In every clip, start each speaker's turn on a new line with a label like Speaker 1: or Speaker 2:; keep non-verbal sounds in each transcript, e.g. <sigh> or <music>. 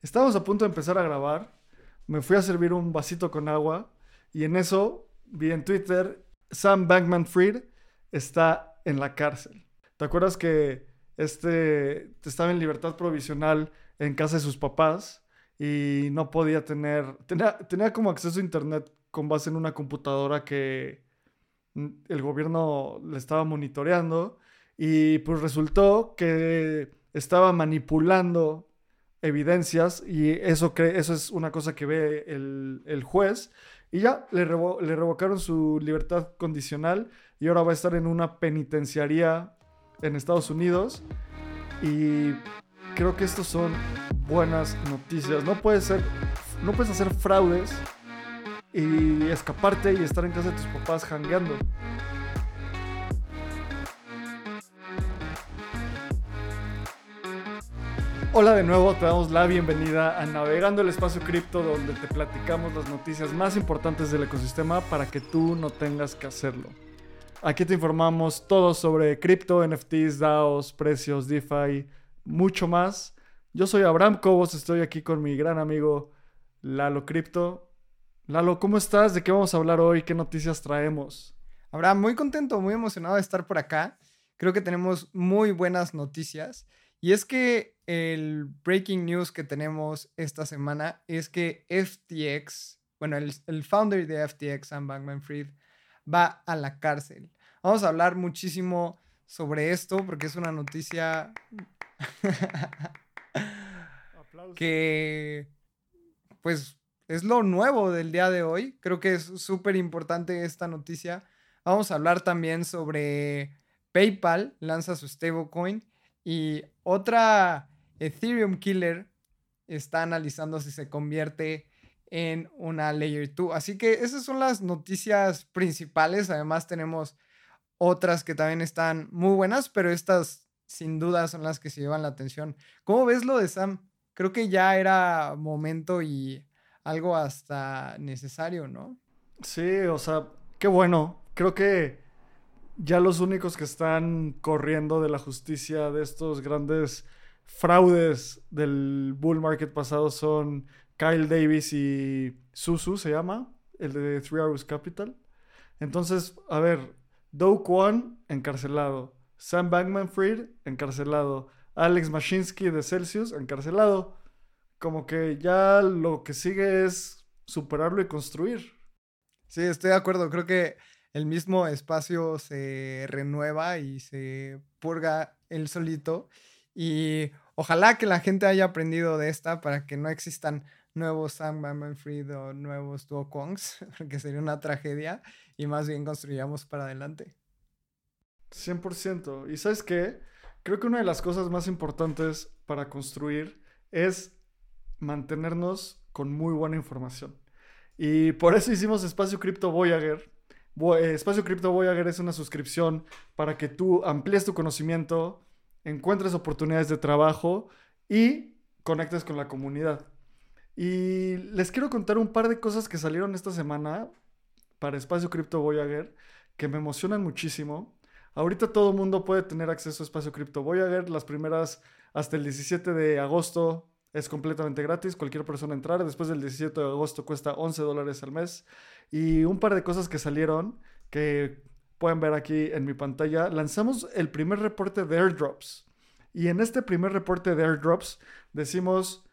Speaker 1: Estábamos a punto de empezar a grabar. Me fui a servir un vasito con agua y en eso vi en Twitter Sam Bankman Fried está en la cárcel. ¿Te acuerdas que este estaba en libertad provisional en casa de sus papás y no podía tener tenía, tenía como acceso a internet con base en una computadora que el gobierno le estaba monitoreando y pues resultó que estaba manipulando evidencias y eso, eso es una cosa que ve el, juez y ya le, le revocaron su libertad condicional y ahora va a estar en una penitenciaría en Estados Unidos y creo que estos son buenas noticias. No puedes ser, no puedes hacer fraudes y escaparte y estar en casa de tus papás jangueando. Hola de nuevo, te damos la bienvenida a Navegando el Espacio Cripto, donde te platicamos las noticias más importantes del ecosistema para que tú no tengas que hacerlo. Aquí te informamos todo sobre cripto, NFTs, DAOs, precios, DeFi, mucho más. Yo soy Abraham Cobos, estoy aquí con mi gran amigo Lalo Cripto. Lalo, ¿cómo estás? ¿De qué vamos a hablar hoy? ¿Qué noticias traemos?
Speaker 2: Abraham, muy contento, muy emocionado de estar por acá. Creo que tenemos muy buenas noticias. Y es que el breaking news que tenemos esta semana es que FTX, bueno, el, founder de FTX, Sam Bankman Fried, va a la cárcel. Vamos a hablar muchísimo sobre esto porque es una noticia <laughs> que, pues, es lo nuevo del día de hoy. Creo que es súper importante esta noticia. Vamos a hablar también sobre PayPal, lanza su stablecoin y otra Ethereum Killer está analizando si se convierte en una Layer 2. Así que esas son las noticias principales. Además tenemos otras que también están muy buenas, pero estas sin duda son las que se llevan la atención. ¿Cómo ves lo de Sam? Creo que ya era momento y algo hasta necesario, ¿no?
Speaker 1: Sí, o sea, qué bueno. Creo que ya los únicos que están corriendo de la justicia de estos grandes fraudes del bull market pasado son Kyle Davis y Susu, se llama, el de Three Hours Capital. Entonces, a ver, Do Kwon encarcelado, Sam Bankman Fried encarcelado, Alex Mashinsky de Celsius encarcelado. Como que ya lo que sigue es superarlo y construir.
Speaker 2: Sí, estoy de acuerdo. Creo que el mismo espacio se renueva y se purga él solito. Y ojalá que la gente haya aprendido de esta para que no existan nuevos Sam Bankman Fried o nuevos Duo Kongs, <laughs> porque sería una tragedia y más bien construyamos para adelante.
Speaker 1: 100%. ¿Y sabes qué? Creo que una de las cosas más importantes para construir es mantenernos con muy buena información. Y por eso hicimos Espacio Cripto Voyager, eh, Espacio Cripto Voyager es una suscripción para que tú amplíes tu conocimiento, encuentres oportunidades de trabajo y conectes con la comunidad. Y les quiero contar un par de cosas que salieron esta semana para Espacio Cripto Voyager que me emocionan muchísimo. Ahorita todo el mundo puede tener acceso a Espacio Cripto Voyager. Las primeras hasta el 17 de agosto es completamente gratis. Cualquier persona entrar. Después del 17 de agosto cuesta 11 dólares al mes. Y un par de cosas que salieron que pueden ver aquí en mi pantalla. Lanzamos el primer reporte de airdrops. Y en este primer reporte de airdrops decimos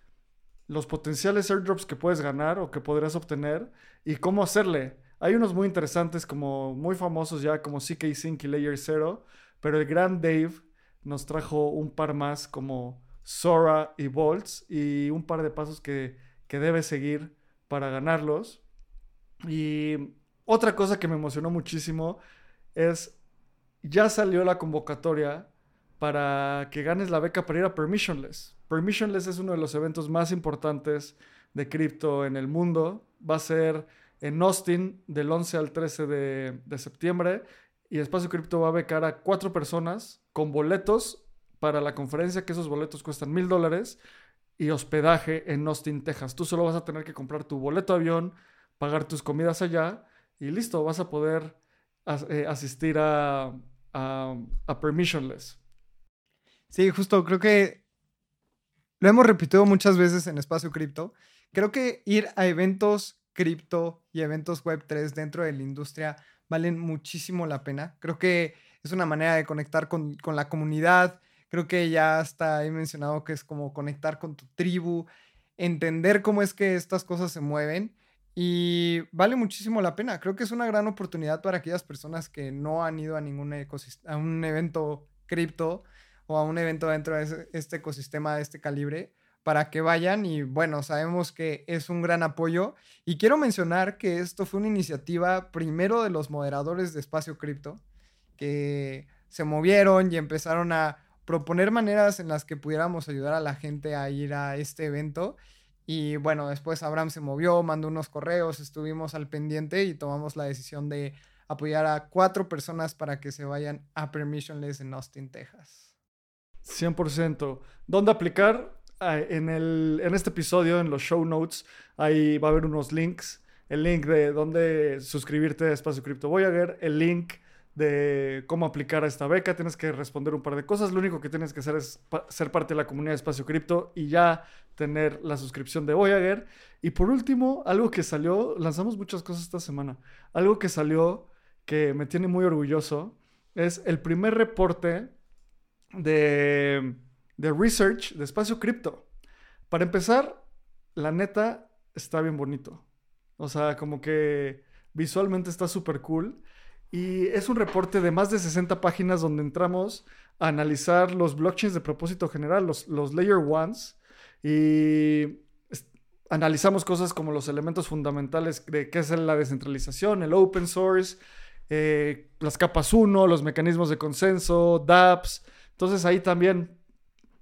Speaker 1: los potenciales airdrops que puedes ganar o que podrás obtener y cómo hacerle. Hay unos muy interesantes, como muy famosos ya, como CK Sync y Layer Zero, pero el gran Dave nos trajo un par más como Sora y Bolts y un par de pasos que, que debes seguir para ganarlos. Y otra cosa que me emocionó muchísimo es, ya salió la convocatoria para que ganes la beca para ir a Permissionless. Permissionless es uno de los eventos más importantes de cripto en el mundo. Va a ser en Austin del 11 al 13 de, de septiembre y Espacio Cripto va a becar a cuatro personas con boletos para la conferencia, que esos boletos cuestan mil dólares, y hospedaje en Austin, Texas. Tú solo vas a tener que comprar tu boleto de avión, pagar tus comidas allá y listo, vas a poder eh, asistir a, a, Permissionless.
Speaker 2: Sí, justo creo que lo hemos repetido muchas veces en Espacio Cripto. Creo que ir a eventos cripto y eventos Web3 dentro de la industria valen muchísimo la pena. Creo que es una manera de conectar con, con la comunidad. Creo que ya hasta he mencionado que es como conectar con tu tribu, entender cómo es que estas cosas se mueven y vale muchísimo la pena. Creo que es una gran oportunidad para aquellas personas que no han ido a ningún a un evento cripto o a un evento dentro de este ecosistema de este calibre para que vayan y bueno, sabemos que es un gran apoyo y quiero mencionar que esto fue una iniciativa primero de los moderadores de Espacio Cripto que se movieron y empezaron a proponer maneras en las que pudiéramos ayudar a la gente a ir a este evento y bueno, después Abraham se movió, mandó unos correos, estuvimos al pendiente y tomamos la decisión de apoyar a cuatro personas para que se vayan a Permissionless en Austin, Texas.
Speaker 1: 100%. ¿Dónde aplicar? Ah, en, el, en este episodio, en los show notes, ahí va a haber unos links. El link de dónde suscribirte a Espacio Cripto Voyager, el link de cómo aplicar a esta beca. Tienes que responder un par de cosas. Lo único que tienes que hacer es ser parte de la comunidad de Espacio Cripto y ya tener la suscripción de Voyager. Y por último, algo que salió, lanzamos muchas cosas esta semana. Algo que salió que me tiene muy orgulloso es el primer reporte de, de research de Espacio Cripto. Para empezar, la neta está bien bonito. O sea, como que visualmente está súper cool. Y es un reporte de más de 60 páginas donde entramos a analizar los blockchains de propósito general, los, los layer ones, y analizamos cosas como los elementos fundamentales de qué es la descentralización, el open source, eh, las capas 1, los mecanismos de consenso, dApps. Entonces ahí también,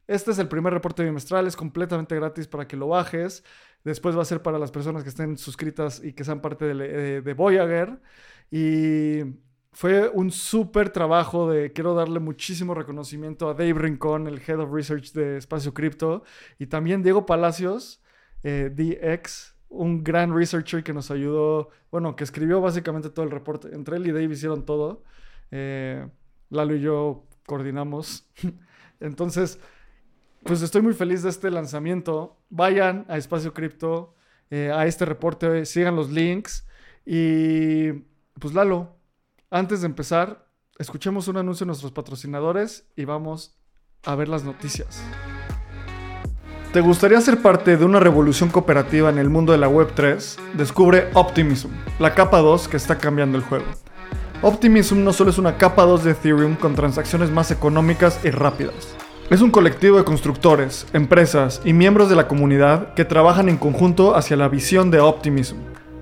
Speaker 1: este es el primer reporte bimestral, es completamente gratis para que lo bajes. Después va a ser para las personas que estén suscritas y que sean parte de, de Voyager. Y fue un súper trabajo de, quiero darle muchísimo reconocimiento a Dave Rincón, el Head of Research de Espacio Cripto, y también Diego Palacios, eh, DX, un gran researcher que nos ayudó, bueno, que escribió básicamente todo el reporte. Entre él y Dave hicieron todo. Eh, Lalo y yo coordinamos. <laughs> Entonces, pues estoy muy feliz de este lanzamiento. Vayan a Espacio Cripto, eh, a este reporte, sigan los links y pues Lalo, antes de empezar, escuchemos un anuncio de nuestros patrocinadores y vamos a ver las noticias. ¿Te gustaría ser parte de una revolución cooperativa en el mundo de la Web3? Descubre Optimism, la capa 2 que está cambiando el juego. Optimism no solo es una capa 2 de Ethereum con transacciones más económicas y rápidas. Es un colectivo de constructores, empresas y miembros de la comunidad que trabajan en conjunto hacia la visión de Optimism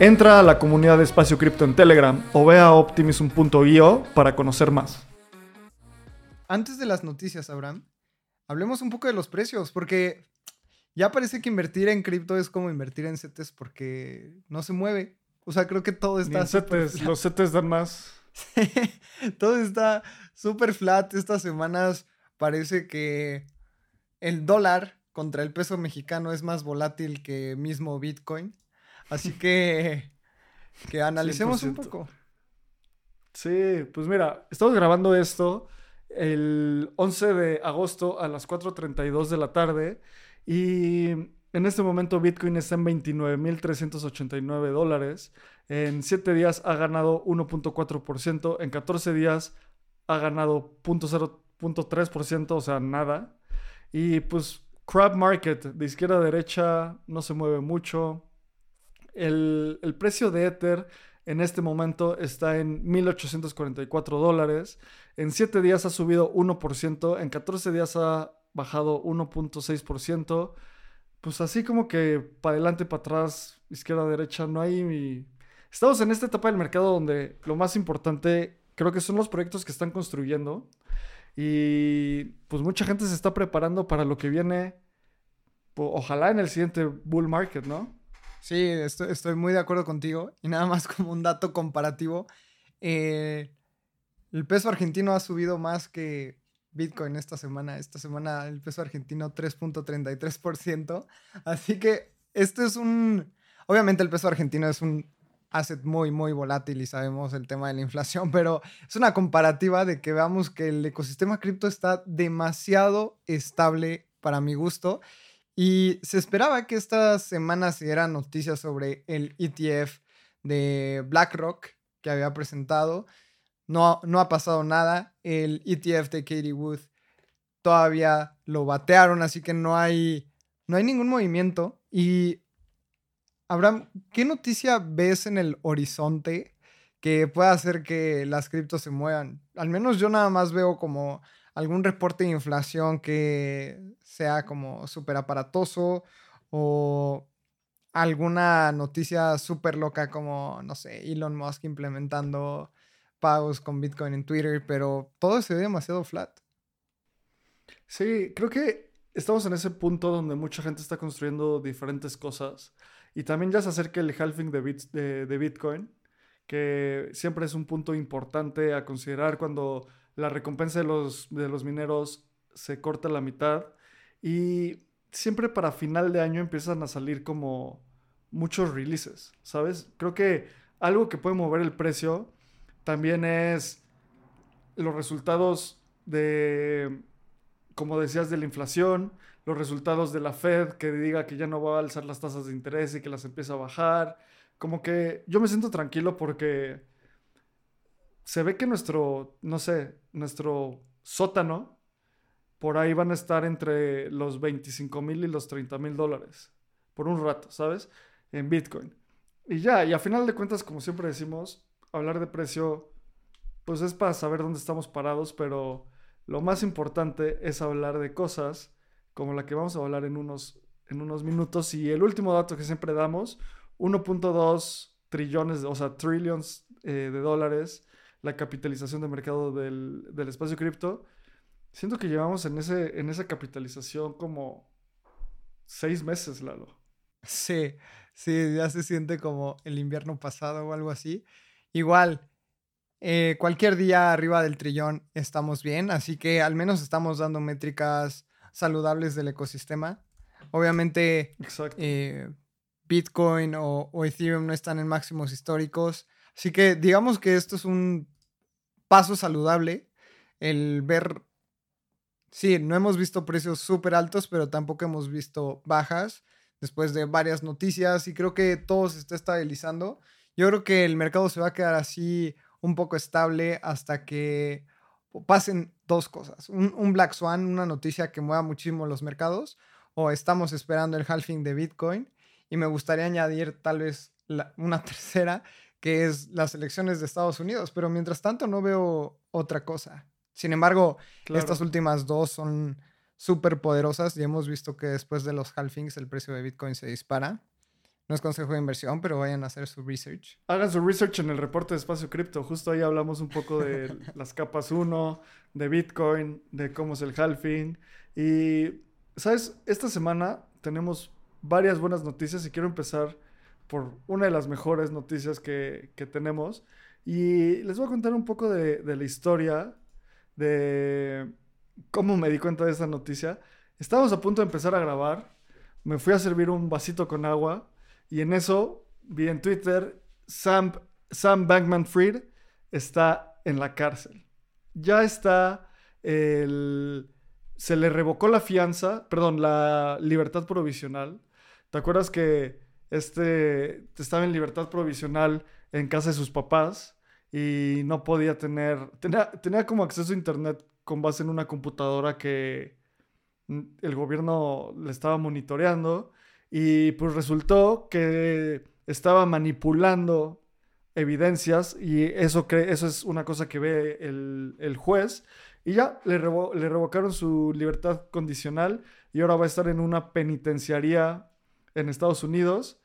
Speaker 1: Entra a la comunidad de Espacio Cripto en Telegram o ve a optimism.io para conocer más.
Speaker 2: Antes de las noticias, Abraham, hablemos un poco de los precios, porque ya parece que invertir en cripto es como invertir en CETES porque no se mueve. O sea, creo que todo está...
Speaker 1: los CETES dan más. <laughs>
Speaker 2: todo está súper flat. Estas semanas parece que el dólar contra el peso mexicano es más volátil que mismo Bitcoin. Así que, que analicemos un poco.
Speaker 1: Sí, pues mira, estamos grabando esto el 11 de agosto a las 4.32 de la tarde y en este momento Bitcoin está en 29.389 dólares. En 7 días ha ganado 1.4%, en 14 días ha ganado 0.3%, o sea, nada. Y pues crab market de izquierda a derecha no se mueve mucho. El, precio de Ether en este momento está en 1.844 dólares. En 7 días ha subido 1%, en 14 días ha bajado 1.6%. Pues así como que para adelante, para atrás, izquierda, derecha, no hay... Estamos en esta etapa del mercado donde lo más importante creo que son los proyectos que están construyendo. Y pues mucha gente se está preparando para lo que viene, ojalá en el siguiente bull market, ¿no?
Speaker 2: Sí, estoy, muy de acuerdo contigo. Y nada más como un dato comparativo, eh, el peso argentino ha subido más que Bitcoin esta semana. Esta semana el peso argentino 3.33%. Así que esto es un... Obviamente el peso argentino es un asset muy, muy volátil y sabemos el tema de la inflación, pero es una comparativa de que veamos que el ecosistema cripto está demasiado estable para mi gusto y se esperaba que esta semana se dieran noticias sobre el ETF de BlackRock que había presentado. No, no ha pasado nada. El ETF de Katie Wood todavía lo batearon, así que no hay, no hay ningún movimiento. Y Abraham, ¿qué noticia ves en el horizonte que pueda hacer que las criptos se muevan? Al menos yo nada más veo como algún reporte de inflación que sea como súper aparatoso o alguna noticia súper loca como, no sé, Elon Musk implementando pagos con Bitcoin en Twitter, pero todo se ve demasiado flat.
Speaker 1: Sí, creo que estamos en ese punto donde mucha gente está construyendo diferentes cosas y también ya se acerca el halving de, de, Bitcoin, que siempre es un punto importante a considerar cuando la recompensa de los, de los mineros se corta la mitad. Y siempre para final de año empiezan a salir como muchos releases, ¿sabes? Creo que algo que puede mover el precio también es los resultados de, como decías, de la inflación, los resultados de la Fed que diga que ya no va a alzar las tasas de interés y que las empieza a bajar. Como que yo me siento tranquilo porque se ve que nuestro, no sé, nuestro sótano, por ahí van a estar entre los 25 mil y los 30 mil dólares por un rato, ¿sabes? En Bitcoin. Y ya, y a final de cuentas, como siempre decimos, hablar de precio, pues es para saber dónde estamos parados, pero lo más importante es hablar de cosas como la que vamos a hablar en unos, en unos minutos. Y el último dato que siempre damos, 1.2 trillones, o sea, trillions eh, de dólares, la capitalización de mercado del, espacio cripto. Siento que llevamos en, ese, en esa capitalización como seis meses, Lalo.
Speaker 2: Sí, sí, ya se siente como el invierno pasado o algo así. Igual, eh, cualquier día arriba del trillón estamos bien, así que al menos estamos dando métricas saludables del ecosistema. Obviamente, eh, Bitcoin o, Ethereum no están en máximos históricos. Así que digamos que esto es un paso saludable. El ver, sí, no hemos visto precios súper altos, pero tampoco hemos visto bajas después de varias noticias y creo que todo se está estabilizando. Yo creo que el mercado se va a quedar así un poco estable hasta que pasen dos cosas. Un, Black Swan, una noticia que mueva muchísimo los mercados, o estamos esperando el halving de Bitcoin. Y me gustaría añadir tal vez una <laughs> tercera, que es las elecciones de Estados Unidos. Pero mientras tanto no veo otra cosa. Sin embargo, estas últimas dos son súper poderosas y hemos visto que después de los halvings el precio de Bitcoin se dispara. No es consejo de inversión, pero vayan a hacer su research.
Speaker 1: Hagan su research en el reporte de espacio cripto. Justo ahí hablamos un poco de <laughs> las capas 1, de Bitcoin, de cómo es el halving. Y, ¿sabes? Esta semana tenemos varias buenas noticias y quiero empezar por una de las mejores noticias que, tenemos. Y les voy a contar un poco de, de la historia, de cómo me di cuenta de esta noticia. Estábamos a punto de empezar a grabar. Me fui a servir un vasito con agua y en eso vi en Twitter, Sam, Sam Bankman Fried está en la cárcel. Ya está el... Se le revocó la fianza, perdón, la libertad provisional. ¿Te acuerdas que este estaba en libertad provisional en casa de sus papás y no podía tener, tenía, tenía como acceso a internet con base en una computadora que el gobierno le estaba monitoreando y pues resultó que estaba manipulando evidencias y eso, eso es una cosa que ve el, juez. Y ya le, le, revocaron su libertad condicional y ahora va a estar en una penitenciaría en Estados Unidos.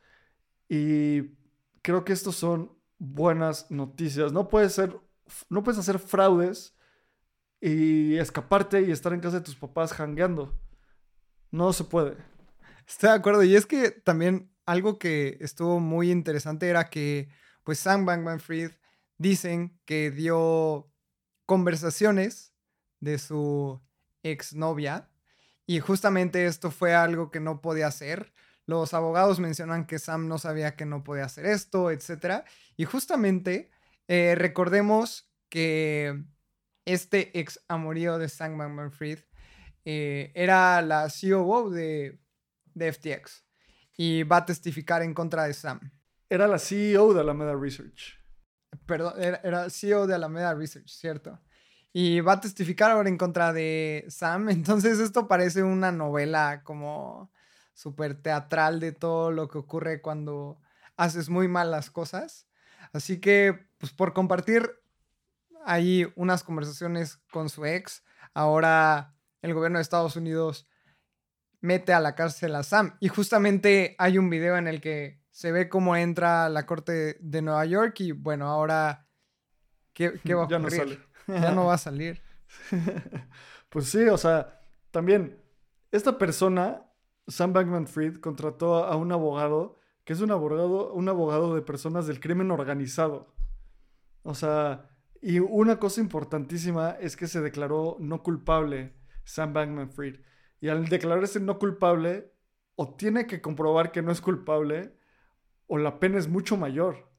Speaker 1: Y creo que estos son buenas noticias. No puedes, ser, no puedes hacer fraudes y escaparte y estar en casa de tus papás jangueando. No se puede.
Speaker 2: Estoy de acuerdo. Y es que también algo que estuvo muy interesante era que, pues, Sam Bankman Fried dicen que dio conversaciones de su exnovia y justamente esto fue algo que no podía hacer. Los abogados mencionan que Sam no sabía que no podía hacer esto, etc. Y justamente eh, recordemos que este ex amorío de Sam Bankman Fried eh, era la COO de, de FTX y va a testificar en contra de Sam.
Speaker 1: Era la CEO de Alameda Research.
Speaker 2: Perdón, era, CEO de Alameda Research, ¿cierto? Y va a testificar ahora en contra de Sam. <laughs> Entonces esto parece una novela como súper teatral de todo lo que ocurre cuando haces muy mal las cosas. Así que, pues por compartir ahí unas conversaciones con su ex, ahora el gobierno de Estados Unidos mete a la cárcel a Sam. Y justamente hay un video en el que se ve cómo entra a la corte de Nueva York y bueno, ahora, ¿qué, va a ocurrir? <laughs> Ya no sale. ya no va a <laughs> salir.
Speaker 1: pues sí, o sea, también esta persona, Sam Bankman Fried, contrató a un abogado que es un abogado, un abogado de personas del crimen organizado. O sea, y una cosa importantísima es que se declaró no culpable Sam Bankman Fried. Y al declararse no culpable, o tiene que comprobar que no es culpable, o la pena es mucho mayor.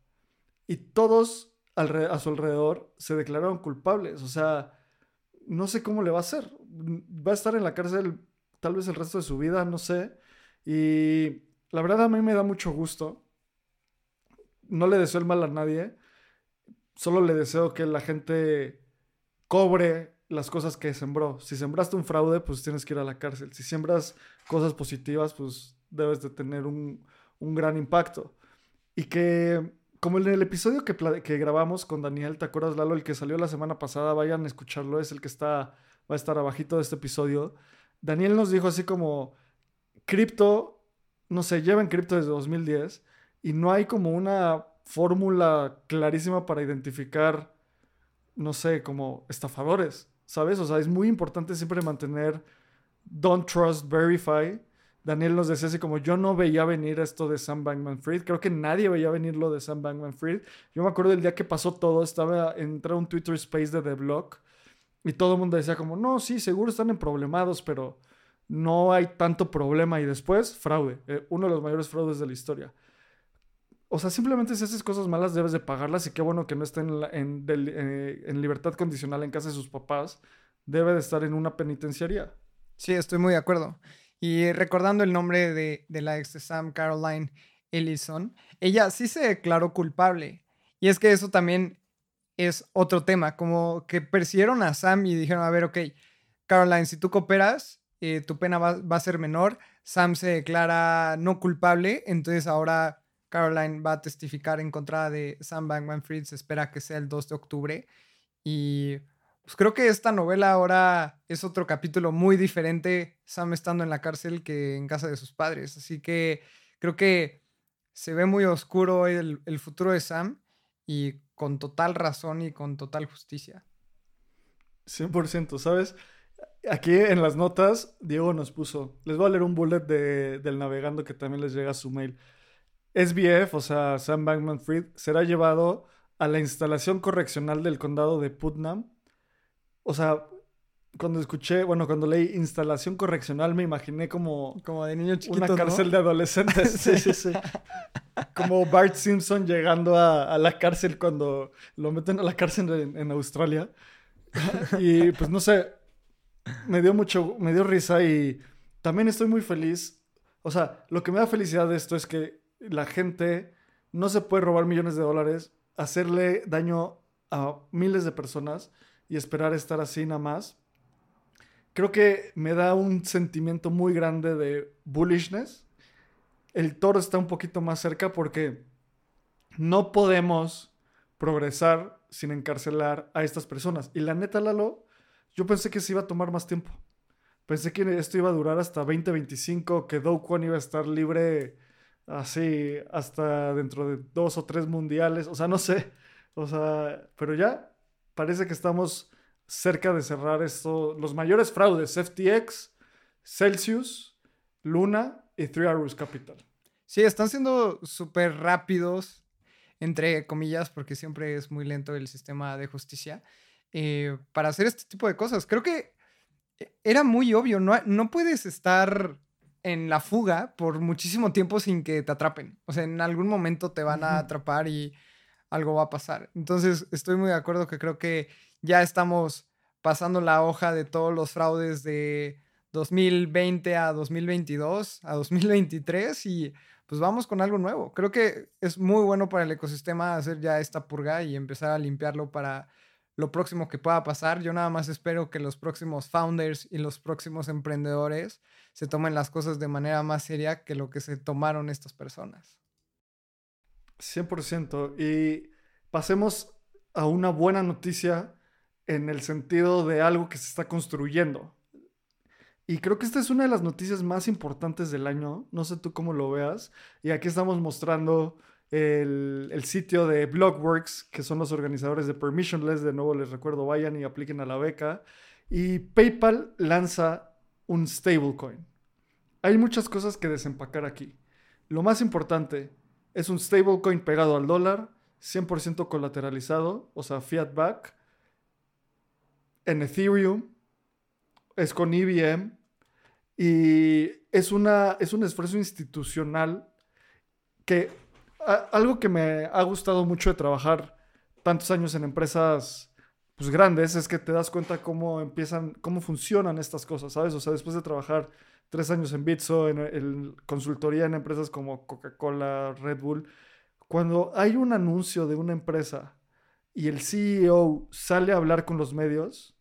Speaker 1: Y todos a su alrededor se declararon culpables. O sea, no sé cómo le va a hacer. Va a estar en la cárcel tal vez el resto de su vida, no sé. Y la verdad a mí me da mucho gusto. No le deseo el mal a nadie. Solo le deseo que la gente cobre las cosas que sembró. Si sembraste un fraude, pues tienes que ir a la cárcel. Si siembras cosas positivas, pues debes de tener un, gran impacto. Y que, como en el episodio que, que grabamos con Daniel, ¿te acuerdas, Lalo? El que salió la semana pasada, vayan a escucharlo, es el que está, va a estar abajito de este episodio. Daniel nos dijo así como, cripto, no sé, lleva en cripto desde 2010 y no hay como una fórmula clarísima para identificar, no sé, como estafadores. ¿sabes? O sea, es muy importante siempre mantener don't trust, verify. Daniel nos decía así como yo no veía venir esto de Sam Bankman Fried. Creo que nadie veía venir lo de Sam Bankman Fried. Yo me acuerdo del día que pasó todo, estaba entré a un Twitter Space de The Block y todo el mundo decía como, no, sí, seguro están en problemados, pero no hay tanto problema. Y después, fraude, eh, uno de los mayores fraudes de la historia. O sea, simplemente si haces cosas malas debes de pagarlas y qué bueno que no estén en, eh, en, libertad condicional en casa de sus papás. Debe de estar en una penitenciaría.
Speaker 2: Sí, estoy muy de acuerdo. Y recordando el nombre de, de la ex de Sam, Caroline Ellison, ella sí se declaró culpable. Y es que eso también es otro tema, como que persiguieron a Sam y dijeron, a ver, ok, Caroline, si tú cooperas, eh, tu pena va, va, a ser menor. Sam se declara no culpable, entonces ahora Caroline va a testificar en contra de Sam Bankman Fried. Se espera que sea el 2 de octubre. Y pues creo que esta novela ahora es otro capítulo muy diferente. Sam estando en la cárcel que en casa de sus padres. Así que creo que se ve muy oscuro el, el futuro de Sam y con total razón y con total justicia.
Speaker 1: 100%, ¿sabes? Aquí en las notas, Diego nos puso, les voy a leer un bullet de, del navegando que también les llega a su mail. SBF, o sea, Sam Bankman Fried, será llevado a la instalación correccional del condado de Putnam. O sea, cuando escuché, bueno, cuando leí instalación correccional, me imaginé como.
Speaker 2: Como de niño chiquito.
Speaker 1: Una cárcel de adolescentes. <laughs> sí, sí, sí. como Bart Simpson llegando a, la cárcel cuando lo meten a la cárcel en, en Australia. y pues no sé, me dio mucho, me dio risa y también estoy muy feliz. O sea, lo que me da felicidad de esto es que la gente no se puede robar millones de dólares, hacerle daño a miles de personas y esperar estar así nada más. Creo que me da un sentimiento muy grande de bullishness. El toro está un poquito más cerca porque no podemos progresar sin encarcelar a estas personas. Y la neta, Lalo, yo pensé que se iba a tomar más tiempo. Pensé que esto iba a durar hasta 2025, que Do iba a estar libre así hasta dentro de dos o tres mundiales, o sea, no sé, o sea, pero ya parece que estamos cerca de cerrar esto, los mayores fraudes, FTX, Celsius, Luna y Three Arrows Capital.
Speaker 2: Sí, están siendo súper rápidos, entre comillas, porque siempre es muy lento el sistema de justicia, eh, para hacer este tipo de cosas. Creo que e, era muy obvio, no, no puedes estar en la fuga por muchísimo tiempo sin que te atrapen. O sea, en algún momento te van a atrapar y algo va a pasar. Entonces, estoy muy de acuerdo que creo que ya estamos pasando la hoja de todos los fraudes de 2020 a 2022, a 2023 y pues vamos con algo nuevo. Creo que es muy bueno para el ecosistema hacer ya esta purga y empezar a limpiarlo para lo próximo que pueda pasar. Yo nada más espero que los próximos founders y los próximos emprendedores se tomen las cosas de manera más seria que lo que se tomaron estas personas.
Speaker 1: 100%. Y pasemos a una buena noticia en el sentido de algo que se está construyendo. Y creo que esta es una de las noticias más importantes del año. No sé tú cómo lo veas. Y aquí estamos mostrando el, el, sitio de Blockworks, que son los organizadores de Permissionless. De nuevo les recuerdo, vayan y apliquen a la beca. Y PayPal lanza un stablecoin. Hay muchas cosas que desempacar aquí. Lo más importante es un stablecoin pegado al dólar, 100% colateralizado, o sea, fiat back, en Ethereum, es con IBM y es, una, es un esfuerzo institucional que algo que me ha gustado mucho de trabajar tantos años en empresas pues grandes es que te das cuenta cómo empiezan, cómo funcionan estas cosas, ¿sabes? O sea, después de trabajar tres años en Bitso, en, consultoría en empresas como Coca-Cola, Red Bull, cuando hay un anuncio de una empresa y el CEO sale a hablar con los medios,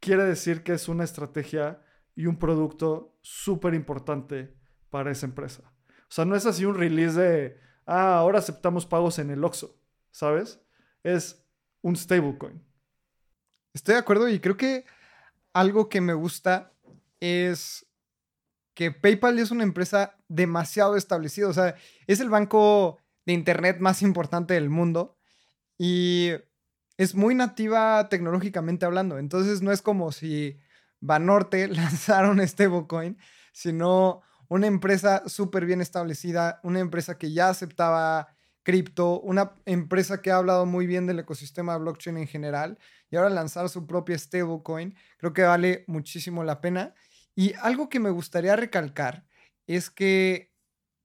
Speaker 1: quiere decir que es una estrategia y un producto súper importante para esa empresa. O sea, no es así un release de, ah, ahora aceptamos pagos en el OXO, ¿sabes? Es un stablecoin.
Speaker 2: Estoy de acuerdo y creo que algo que me gusta es que PayPal es una empresa demasiado establecida. O sea, es el banco de Internet más importante del mundo y es muy nativa tecnológicamente hablando. Entonces no es como si Banorte <laughs> lanzara un stablecoin, sino una empresa súper bien establecida, una empresa que ya aceptaba cripto, una empresa que ha hablado muy bien del ecosistema de blockchain en general y ahora lanzar su propia stablecoin, creo que vale muchísimo la pena. Y algo que me gustaría recalcar es que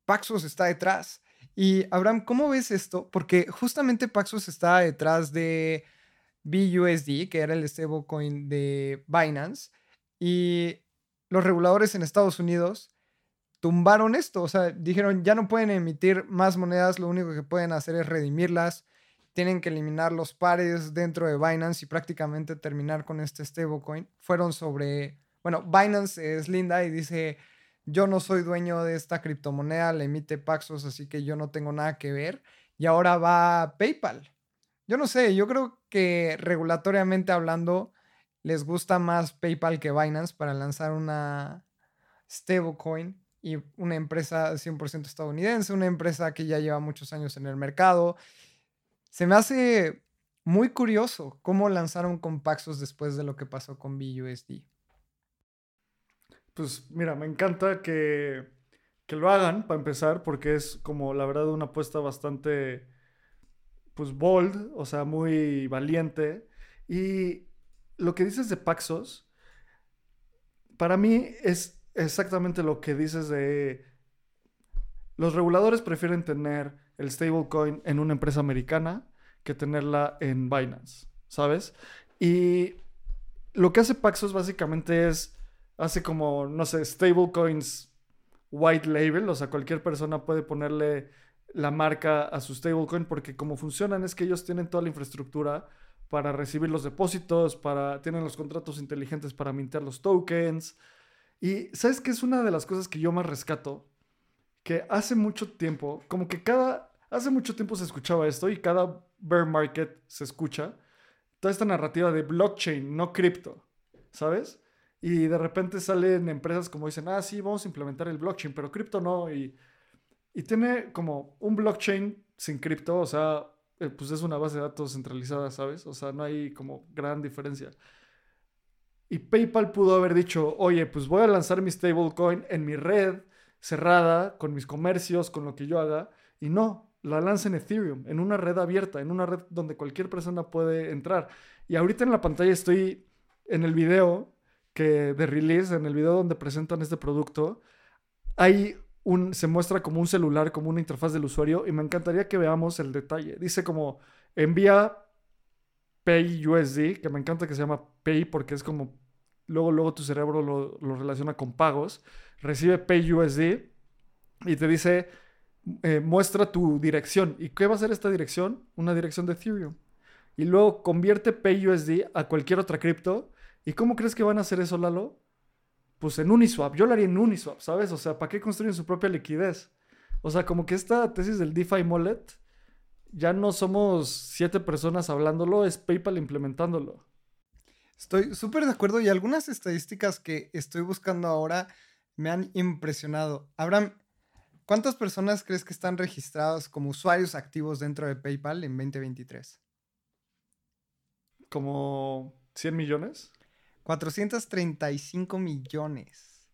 Speaker 2: Paxos está detrás. Y Abraham, ¿cómo ves esto? Porque justamente Paxos está detrás de BUSD, que era el stablecoin de Binance, y los reguladores en Estados Unidos tumbaron esto, o sea, dijeron, ya no pueden emitir más monedas, lo único que pueden hacer es redimirlas, tienen que eliminar los pares dentro de Binance y prácticamente terminar con este stablecoin. Fueron sobre, bueno, Binance es linda y dice, yo no soy dueño de esta criptomoneda, le emite Paxos, así que yo no tengo nada que ver. Y ahora va PayPal. Yo no sé, yo creo que regulatoriamente hablando, les gusta más PayPal que Binance para lanzar una stablecoin y una empresa 100% estadounidense, una empresa que ya lleva muchos años en el mercado se me hace muy curioso cómo lanzaron con Paxos después de lo que pasó con BUSD.
Speaker 1: Pues mira, me encanta que, que lo hagan para empezar, porque es como la verdad una apuesta bastante, pues bold, o sea, muy valiente. Y lo que dices de Paxos, para mí es exactamente lo que dices de... Los reguladores prefieren tener el stablecoin en una empresa americana que tenerla en Binance, ¿sabes? Y lo que hace Paxos básicamente es, hace como, no sé, stablecoins white label, o sea, cualquier persona puede ponerle la marca a su stablecoin porque como funcionan es que ellos tienen toda la infraestructura para recibir los depósitos, para tienen los contratos inteligentes para mintar los tokens. Y sabes qué es una de las cosas que yo más rescato, que hace mucho tiempo, como que cada Hace mucho tiempo se escuchaba esto y cada bear market se escucha. Toda esta narrativa de blockchain, no cripto, ¿sabes? Y de repente salen empresas como dicen, ah, sí, vamos a implementar el blockchain, pero cripto no. Y, y tiene como un blockchain sin cripto, o sea, eh, pues es una base de datos centralizada, ¿sabes? O sea, no hay como gran diferencia. Y PayPal pudo haber dicho, oye, pues voy a lanzar mi stablecoin en mi red cerrada con mis comercios, con lo que yo haga. Y no, la lanza en Ethereum, en una red abierta, en una red donde cualquier persona puede entrar. Y ahorita en la pantalla estoy en el video que de release, en el video donde presentan este producto, hay un, se muestra como un celular, como una interfaz del usuario, y me encantaría que veamos el detalle. Dice como envía Pay USD, que me encanta que se llama Pay porque es como luego, luego tu cerebro lo, lo relaciona con pagos. Recibe Pay USD y te dice eh, muestra tu dirección. ¿Y qué va a ser esta dirección? Una dirección de Ethereum. Y luego convierte PayUSD a cualquier otra cripto. ¿Y cómo crees que van a hacer eso, Lalo? Pues en Uniswap. Yo lo haría en Uniswap, ¿sabes? O sea, ¿para qué construyen su propia liquidez? O sea, como que esta tesis del DeFi Mullet, ya no somos siete personas hablándolo, es PayPal implementándolo.
Speaker 2: Estoy súper de acuerdo y algunas estadísticas que estoy buscando ahora me han impresionado. Abraham, ¿Cuántas personas crees que están registradas como usuarios activos dentro de PayPal en 2023?
Speaker 1: ¿Como 100 millones?
Speaker 2: 435 millones.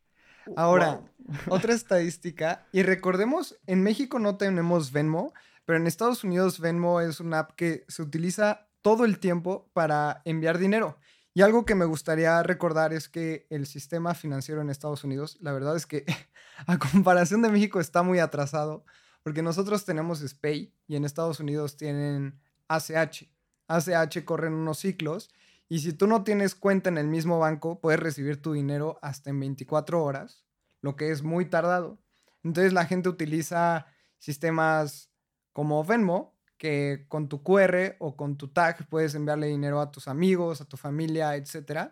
Speaker 2: Ahora, <laughs> otra estadística, y recordemos, en México no tenemos Venmo, pero en Estados Unidos Venmo es una app que se utiliza todo el tiempo para enviar dinero. Y algo que me gustaría recordar es que el sistema financiero en Estados Unidos, la verdad es que <laughs> a comparación de México está muy atrasado, porque nosotros tenemos SPAY y en Estados Unidos tienen ACH. ACH corren unos ciclos y si tú no tienes cuenta en el mismo banco, puedes recibir tu dinero hasta en 24 horas, lo que es muy tardado. Entonces la gente utiliza sistemas como Venmo, que con tu QR o con tu tag puedes enviarle dinero a tus amigos, a tu familia, etc.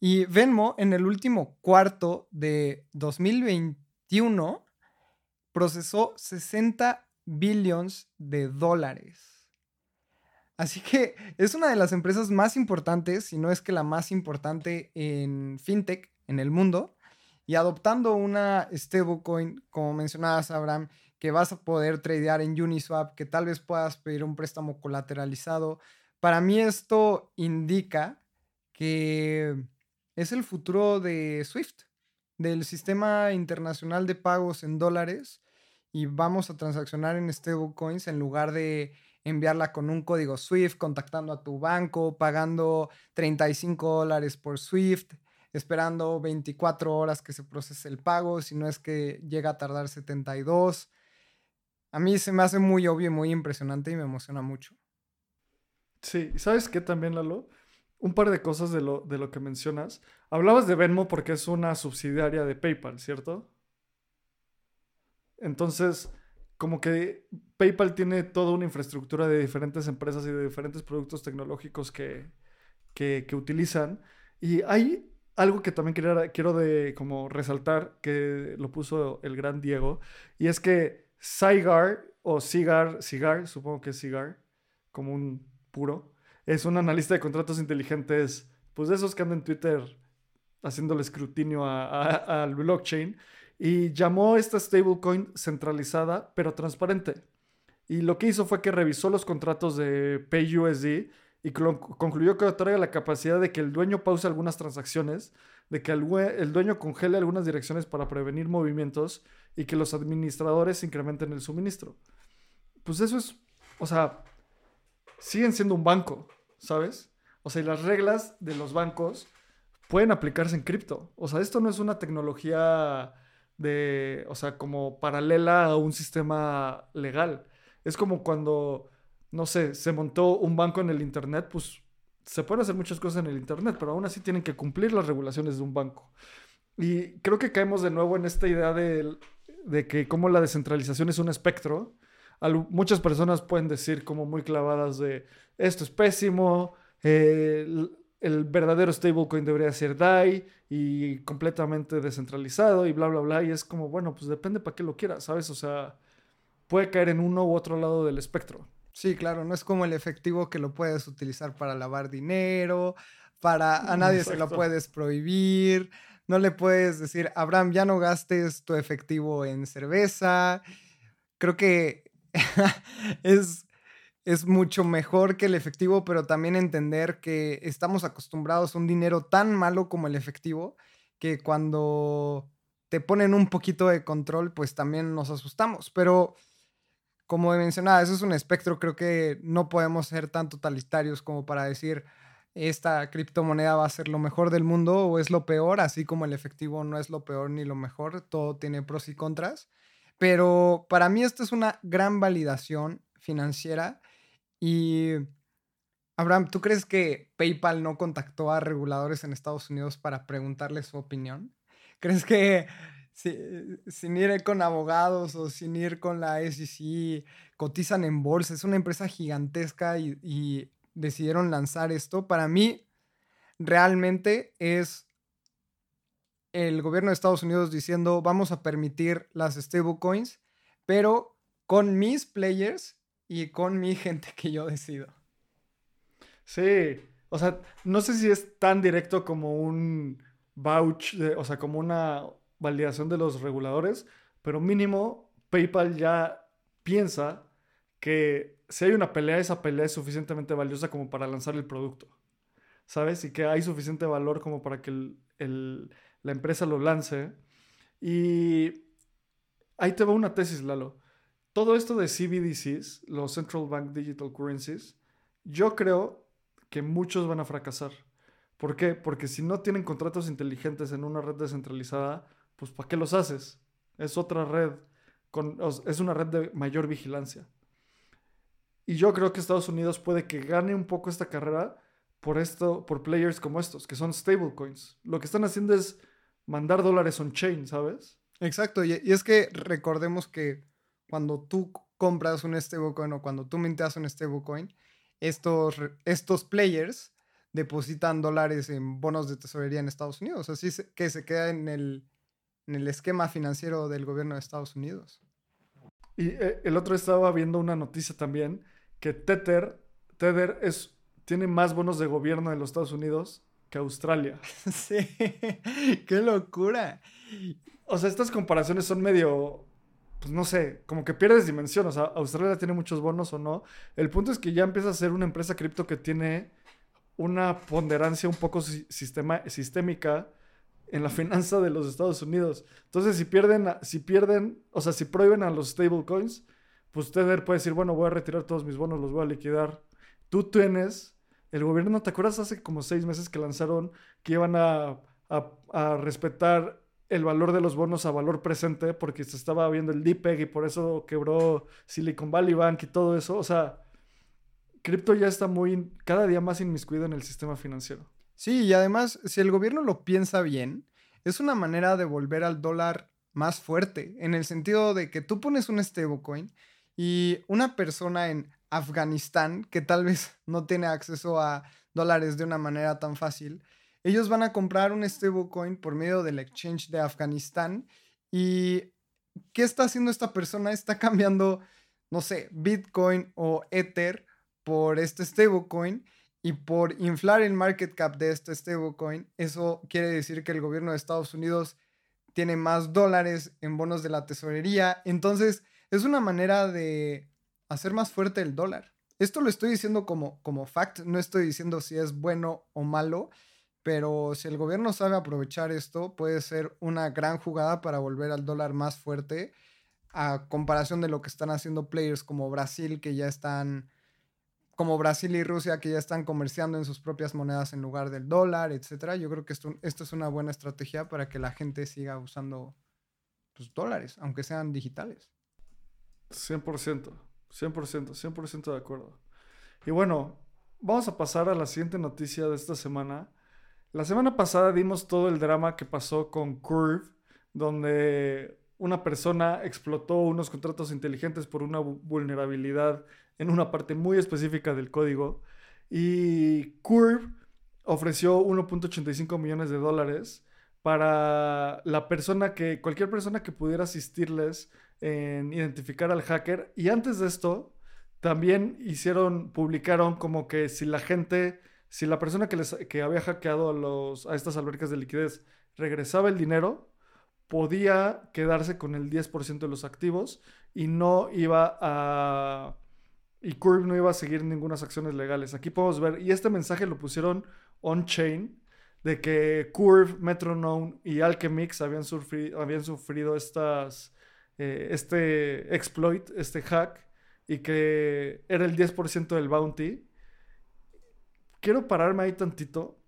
Speaker 2: Y Venmo en el último cuarto de 2021 procesó 60 billones de dólares. Así que es una de las empresas más importantes, si no es que la más importante en fintech en el mundo. Y adoptando una stablecoin, como mencionabas, Abraham, que vas a poder tradear en Uniswap, que tal vez puedas pedir un préstamo colateralizado. Para mí esto indica que es el futuro de SWIFT, del sistema internacional de pagos en dólares y vamos a transaccionar en stablecoins en lugar de enviarla con un código SWIFT, contactando a tu banco, pagando 35 dólares por SWIFT, esperando 24 horas que se procese el pago, si no es que llega a tardar 72 a mí se me hace muy obvio y muy impresionante y me emociona mucho.
Speaker 1: Sí, ¿sabes qué también, Lalo? Un par de cosas de lo, de lo que mencionas. Hablabas de Venmo porque es una subsidiaria de PayPal, ¿cierto? Entonces, como que PayPal tiene toda una infraestructura de diferentes empresas y de diferentes productos tecnológicos que, que, utilizan. Y hay algo que también quiero de, como resaltar, que lo puso el gran Diego, y es que Cigar o Cigar, Cigar, supongo que es Cigar, como un puro, es un analista de contratos inteligentes, pues de esos que andan en Twitter haciéndole escrutinio al blockchain, y llamó esta stablecoin centralizada pero transparente. Y lo que hizo fue que revisó los contratos de PayUSD y concluyó que otorga la capacidad de que el dueño pause algunas transacciones, de que el dueño congele algunas direcciones para prevenir movimientos y que los administradores incrementen el suministro. Pues eso es, o sea, siguen siendo un banco, ¿sabes? O sea, y las reglas de los bancos pueden aplicarse en cripto. O sea, esto no es una tecnología de, o sea, como paralela a un sistema legal. Es como cuando, no sé, se montó un banco en el Internet, pues se pueden hacer muchas cosas en el Internet, pero aún así tienen que cumplir las regulaciones de un banco. Y creo que caemos de nuevo en esta idea de de que como la descentralización es un espectro, muchas personas pueden decir como muy clavadas de esto es pésimo, eh, el, verdadero stablecoin debería ser DAI y completamente descentralizado y bla, bla, bla. Y es como, bueno, pues depende para qué lo quieras, ¿sabes? O sea, puede caer en uno u otro lado del espectro.
Speaker 2: Sí, claro, no es como el efectivo que lo puedes utilizar para lavar dinero, para a nadie se lo puedes prohibir no le puedes decir, Abraham, ya no gastes tu efectivo en cerveza. Creo que <laughs> es, es mucho mejor que el efectivo, pero también entender que estamos acostumbrados a un dinero tan malo como el efectivo, que cuando te ponen un poquito de control, pues también nos asustamos. Pero como mencionaba, eso es un espectro, creo que no podemos ser tan totalitarios como para decir esta criptomoneda va a ser lo mejor del mundo o es lo peor, así como el efectivo no es lo peor ni lo mejor, todo tiene pros y contras. Pero para mí esto es una gran validación financiera y Abraham, ¿tú crees que PayPal no contactó a reguladores en Estados Unidos para preguntarles su opinión? ¿Crees que sin ir con abogados o sin ir con la SEC cotizan en bolsa? Es una empresa gigantesca y, decidieron lanzar esto. Para mí, realmente es el gobierno de Estados Unidos diciendo vamos a permitir las stablecoins, pero con mis players y con mi gente que yo decido.
Speaker 1: Sí, o sea, no sé si es tan directo como un vouch, o sea, como una validación de los reguladores, pero mínimo PayPal ya piensa que si hay una pelea, esa pelea es suficientemente valiosa como para lanzar el producto, ¿sabes? Y que hay suficiente valor como para que la empresa lo lance. Y ahí te va una tesis, Lalo. Todo esto de CBDCs, los Central Bank Digital Currencies, yo creo que muchos van a fracasar. ¿Por qué? Porque si no tienen contratos inteligentes en una red descentralizada, pues ¿para qué los haces? Es otra red, con, es una red de mayor vigilancia. Y yo creo que Estados Unidos puede que gane un poco esta carrera por esto, por players como estos, que son stablecoins. Lo que están haciendo es mandar dólares on-chain, ¿sabes?
Speaker 2: Exacto, y, es que recordemos que cuando tú compras un stablecoin o cuando tú minteas un stablecoin, estos, estos players depositan dólares en bonos de tesorería en Estados Unidos. Así que se queda en el, en el esquema financiero del gobierno de Estados Unidos.
Speaker 1: Y eh, el otro estaba viendo una noticia también que Tether, Tether es, tiene más bonos de gobierno de los Estados Unidos que Australia. <laughs>
Speaker 2: Sí, qué locura.
Speaker 1: O sea, estas comparaciones son medio pues no sé, como que pierdes dimensión. O sea, Australia tiene muchos bonos o no. El punto es que ya empieza a ser una empresa cripto que tiene una ponderancia un poco sistema, sistémica en la finanza de los Estados Unidos. Entonces, si pierden, si pierden, o sea, si prohíben a los stablecoins, pues Tether puede decir, bueno, voy a retirar todos mis bonos, los voy a liquidar. Tú tienes, el gobierno, ¿te acuerdas hace como seis meses que lanzaron que iban a respetar el valor de los bonos a valor presente porque se estaba viendo el DPEG y por eso quebró Silicon Valley Bank y todo eso. O sea, cripto ya está muy, cada día más inmiscuido en el sistema financiero.
Speaker 2: Sí, y además, si el gobierno lo piensa bien, es una manera de volver al dólar más fuerte, en el sentido de que tú pones un stablecoin y una persona en Afganistán que tal vez no tiene acceso a dólares de una manera tan fácil, ellos van a comprar un stablecoin por medio del exchange de Afganistán. ¿Y qué está haciendo esta persona? Está cambiando, no sé, Bitcoin o Ether por este stablecoin. Y por inflar el market cap de este stablecoin, eso quiere decir que el gobierno de Estados Unidos tiene más dólares en bonos de la tesorería. Entonces, es una manera de hacer más fuerte el dólar. Esto lo estoy diciendo como, como fact, no estoy diciendo si es bueno o malo. Pero si el gobierno sabe aprovechar esto, puede ser una gran jugada para volver al dólar más fuerte a comparación de lo que están haciendo players como Brasil, que ya están, como Brasil y Rusia, que ya están comerciando en sus propias monedas en lugar del dólar, etc. Yo creo que esto, esto es una buena estrategia para que la gente siga usando pues, dólares, aunque sean digitales.
Speaker 1: 100%, 100%, 100% de acuerdo. Y bueno, vamos a pasar a la siguiente noticia de esta semana la semana pasada dimos todo el drama que pasó con Curve, donde una persona explotó unos contratos inteligentes por una vulnerabilidad en una parte muy específica del código. Y Curve ofreció 1.85 millones de dólares para la persona que, cualquier persona que pudiera asistirles en identificar al hacker. Y antes de esto, también hicieron, publicaron como que si la gente si la persona que, les, que había hackeado a, los, a estas albercas de liquidez regresaba el dinero, podía quedarse con el 10% de los activos y no iba a... Y Curve no iba a seguir ninguna acciones legales. Aquí podemos ver, y este mensaje lo pusieron on-chain. de que Curve, Metronome y Alchemix habían sufrido, habían sufrido estas, eh, este exploit, este hack, y que era el 10% del bounty. Quiero pararme ahí tantito.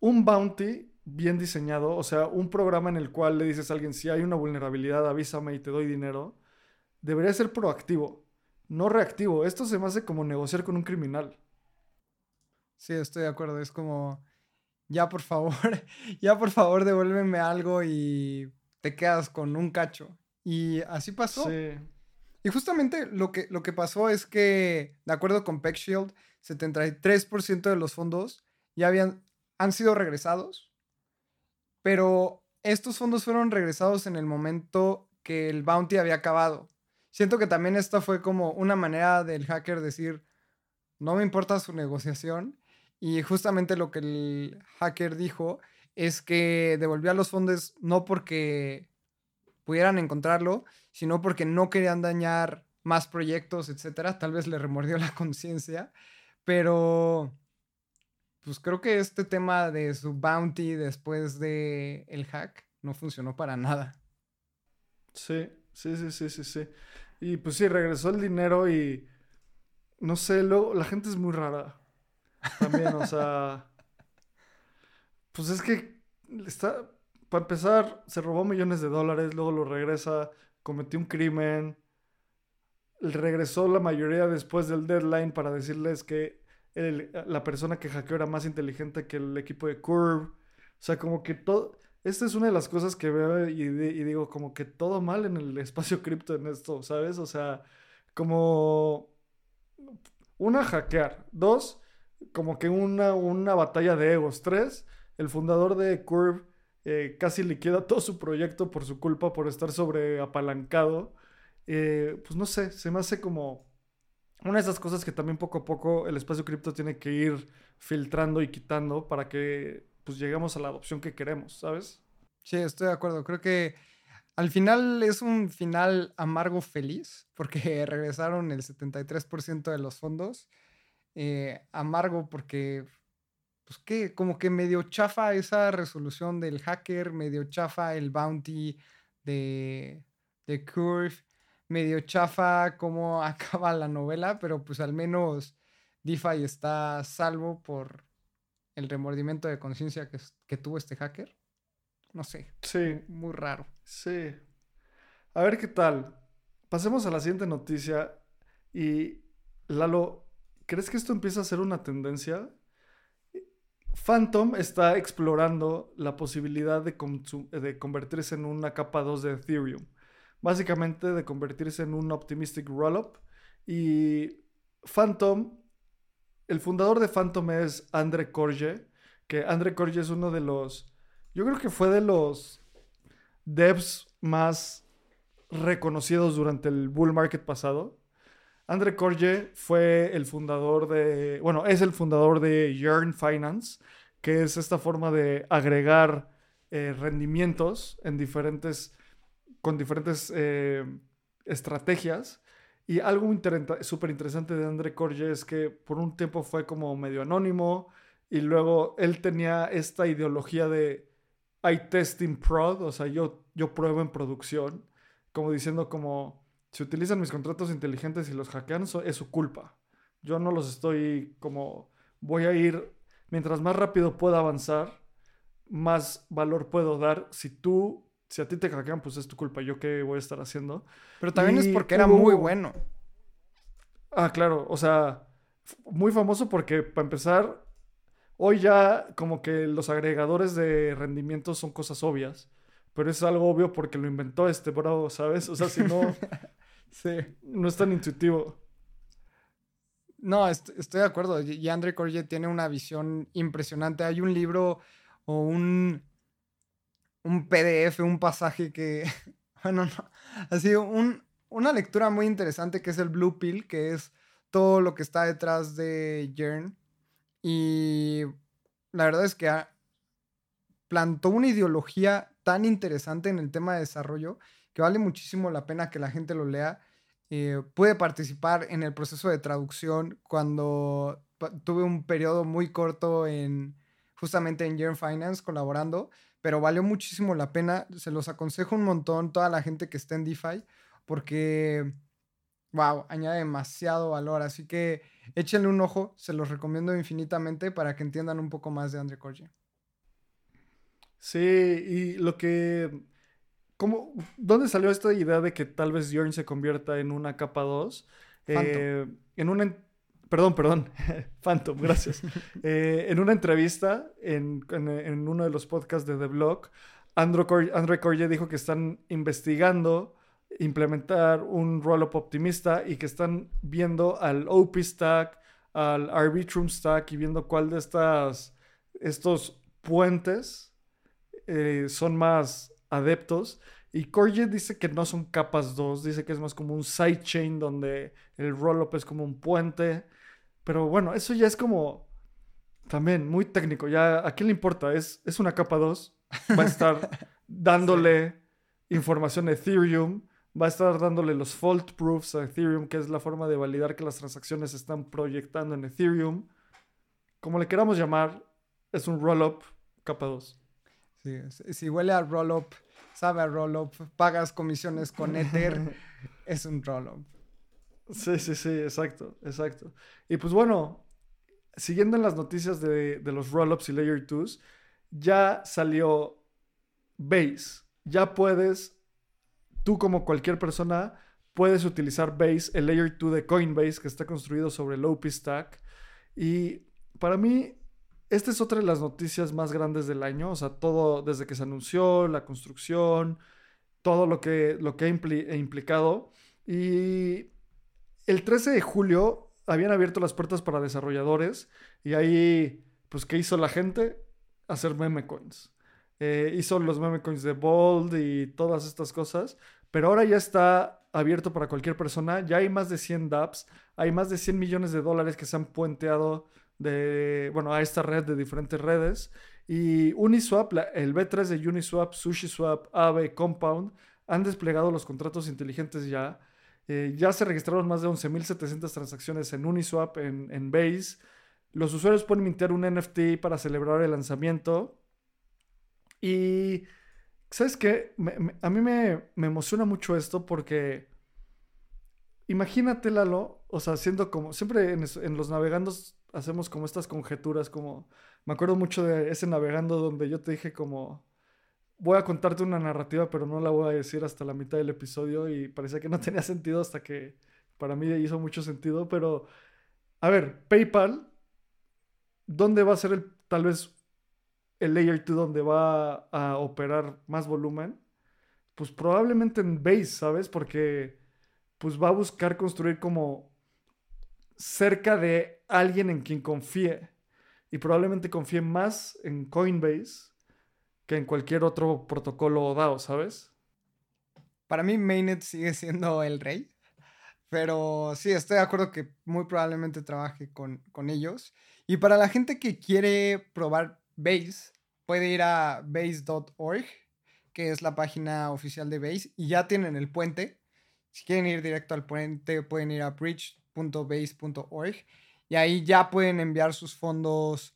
Speaker 1: Un bounty bien diseñado, o sea, un programa en el cual le dices a alguien, si hay una vulnerabilidad, avísame y te doy dinero, debería ser proactivo, no reactivo. Esto se me hace como negociar con un criminal.
Speaker 2: Sí, estoy de acuerdo. Es como, ya por favor, <laughs> ya por favor devuélveme algo y te quedas con un cacho. Y así pasó. Sí. Y justamente lo que, lo que pasó es que, de acuerdo con PeckShield, 73% de los fondos ya habían, han sido regresados, pero estos fondos fueron regresados en el momento que el bounty había acabado. Siento que también esta fue como una manera del hacker decir, no me importa su negociación, y justamente lo que el hacker dijo es que devolvía los fondos no porque pudieran encontrarlo, sino porque no querían dañar más proyectos, etcétera. Tal vez le remordió la <laughs> conciencia, pero pues creo que este tema de su bounty después de el hack no funcionó para nada.
Speaker 1: Sí, sí, sí, sí, sí, sí. Y pues sí, regresó el dinero y no sé, luego la gente es muy rara. También, o sea. <laughs> Pues es que está. Para empezar, se robó millones de dólares, luego lo regresa, cometió un crimen. Regresó la mayoría después del deadline para decirles que la persona que hackeó era más inteligente que el equipo de Curve. O sea, como que todo. Esta es una de las cosas que veo y, y digo, como que todo mal en el <laughs> espacio cripto en esto, ¿sabes? O sea, como. Una, hackear. Dos, como que una, una batalla de egos. Tres, el fundador de Curve eh, casi liquida todo su proyecto por su culpa, por estar sobre apalancado. Eh, pues no sé, se me hace como una de esas cosas que también poco a poco el espacio cripto tiene que ir filtrando y quitando para que pues lleguemos a la adopción que queremos, ¿sabes?
Speaker 2: Sí, estoy de acuerdo. Creo que al final es un final amargo feliz porque <laughs> regresaron el 73% de los fondos eh, amargo porque, pues que, como que medio chafa esa resolución del hacker, medio chafa el bounty de, de Curve, medio chafa cómo <laughs> acaba la novela, pero pues al menos DeFi está salvo por el remordimiento de conciencia que, que tuvo este hacker. No sé.
Speaker 1: Sí.
Speaker 2: Muy raro.
Speaker 1: Sí. A ver qué tal. Pasemos a la siguiente noticia. Y Lalo, ¿Crees que esto empieza a ser una tendencia? Phantom está explorando la posibilidad de, convertirse en una capa 2 de Ethereum. Básicamente de convertirse en un optimistic rollup. Y Phantom, el fundador de Phantom es Andre Korje, que Andre Korje es uno de los, yo creo que fue de los devs más reconocidos durante el bull market pasado. Andre Korje fue el fundador de, bueno, es el fundador de Yearn Finance, que es esta forma de agregar eh, rendimientos en diferentes, con diferentes eh, estrategias. Y algo súper interesante de Andre Korje es que por un tiempo fue como medio anónimo y luego él tenía esta ideología de I test in prod, o sea, yo, yo pruebo en producción, como diciendo como si utilizan mis contratos inteligentes y los hackean, es su culpa. Yo no los estoy como, voy a ir, mientras más rápido pueda avanzar, más valor puedo dar. Si tú, si a ti te hackean, pues es tu culpa. Yo qué voy a estar haciendo.
Speaker 2: Pero también es porque era muy bueno.
Speaker 1: Ah, claro, o sea, muy famoso porque para empezar, hoy ya como que los agregadores de rendimiento son cosas obvias pero es algo obvio porque lo inventó este bro, ¿sabes? O sea, si no, <laughs> sí. no es tan intuitivo.
Speaker 2: No, estoy de acuerdo. Y Andre Corge tiene una visión impresionante. Hay un libro o un, un PDF, un pasaje que, bueno, <laughs> no, ha sido un, una lectura muy interesante que es el Blue Pill, que es todo lo que está detrás de Jern. Y la verdad es que plantó una ideología tan interesante en el tema de desarrollo que vale muchísimo la pena que la gente lo lea. Eh, puede participar en el proceso de traducción cuando tuve un periodo muy corto en justamente en Year Finance colaborando, pero valió muchísimo la pena. Se los aconsejo un montón toda la gente que esté en DeFi porque, wow, añade demasiado valor. Así que échenle un ojo, se los recomiendo infinitamente para que entiendan un poco más de Andre Corge.
Speaker 1: Sí, y lo que... ¿cómo, ¿Dónde salió esta idea de que tal vez Yorn se convierta en una capa 2? Eh, en una... Perdón, perdón. <laughs> Phantom, gracias. <laughs> Eh, en una entrevista en, uno de los podcasts de The Block, Andrew Corge dijo que están investigando implementar un rollup optimista y que están viendo al OP stack, al Arbitrum stack y viendo cuál de estas, estos puentes eh, son más adeptos. Y Corge dice que no son capas 2, dice que es más como un sidechain donde el rollup es como un puente. Pero bueno, eso ya es como también muy técnico. Ya a quién le importa, es, es una capa 2, va a estar <laughs> dándole información a Ethereum va a estar dándole los fault proofs a Ethereum, que es la forma de validar que las transacciones se están proyectando en Ethereum. Como le queramos llamar, es un roll-up capa 2.
Speaker 2: Sí, si huele a roll-up, sabe a roll-up, pagas comisiones con Ether, <laughs> es un roll-up.
Speaker 1: Sí, sí, sí, exacto, exacto. Y pues bueno, siguiendo en las noticias de, de los roll-ups y layer 2s, ya salió Base. Ya puedes tú como cualquier persona puedes utilizar Base, el Layer 2 de Coinbase que está construido sobre el OP Stack. Y para mí, esta es otra de las noticias más grandes del año. O sea, todo desde que se anunció, la construcción, todo lo que, lo que ha implicado. Y el 13 de julio habían abierto las puertas para desarrolladores. Y ahí, pues, ¿qué hizo la gente? Hacer meme coins. Eh, hizo los meme coins de Bold y todas estas cosas. Pero ahora ya está abierto para cualquier persona. Ya hay más de 100 dApps. Hay más de 100 millones de dólares que se han puenteado de, bueno, a esta red de diferentes redes. Y Uniswap, el B3 de Uniswap, SushiSwap, Aave, Compound, han desplegado los contratos inteligentes ya. Eh, ya se registraron más de 11.700 transacciones en Uniswap, en, en Base. Los usuarios pueden mintear un NFT para celebrar el lanzamiento. Y ¿Sabes qué? a mí me, emociona mucho esto porque imagínate, Lalo, o sea, siendo como, siempre en, los navegandos hacemos como estas conjeturas, como, me acuerdo mucho de ese navegando donde yo te dije como, voy a contarte una narrativa, pero no la voy a decir hasta la mitad del episodio y parecía que no <laughs> tenía sentido hasta que para mí hizo mucho sentido, pero, a ver, PayPal, ¿dónde va a ser el, tal vez el layer 2 donde va a operar más volumen, pues probablemente en base, ¿sabes? Porque pues va a buscar construir como cerca de alguien en quien confíe. Y probablemente confíe más en Coinbase que en cualquier otro protocolo DAO, ¿sabes?
Speaker 2: Para mí Mainnet sigue siendo el rey. Pero sí, estoy de acuerdo que muy probablemente trabaje con, con ellos. Y para la gente que quiere probar Base puede ir a base.org, que es la página oficial de Base, y ya tienen el puente. Si quieren ir directo al puente, pueden ir a bridge.base.org y ahí ya pueden enviar sus fondos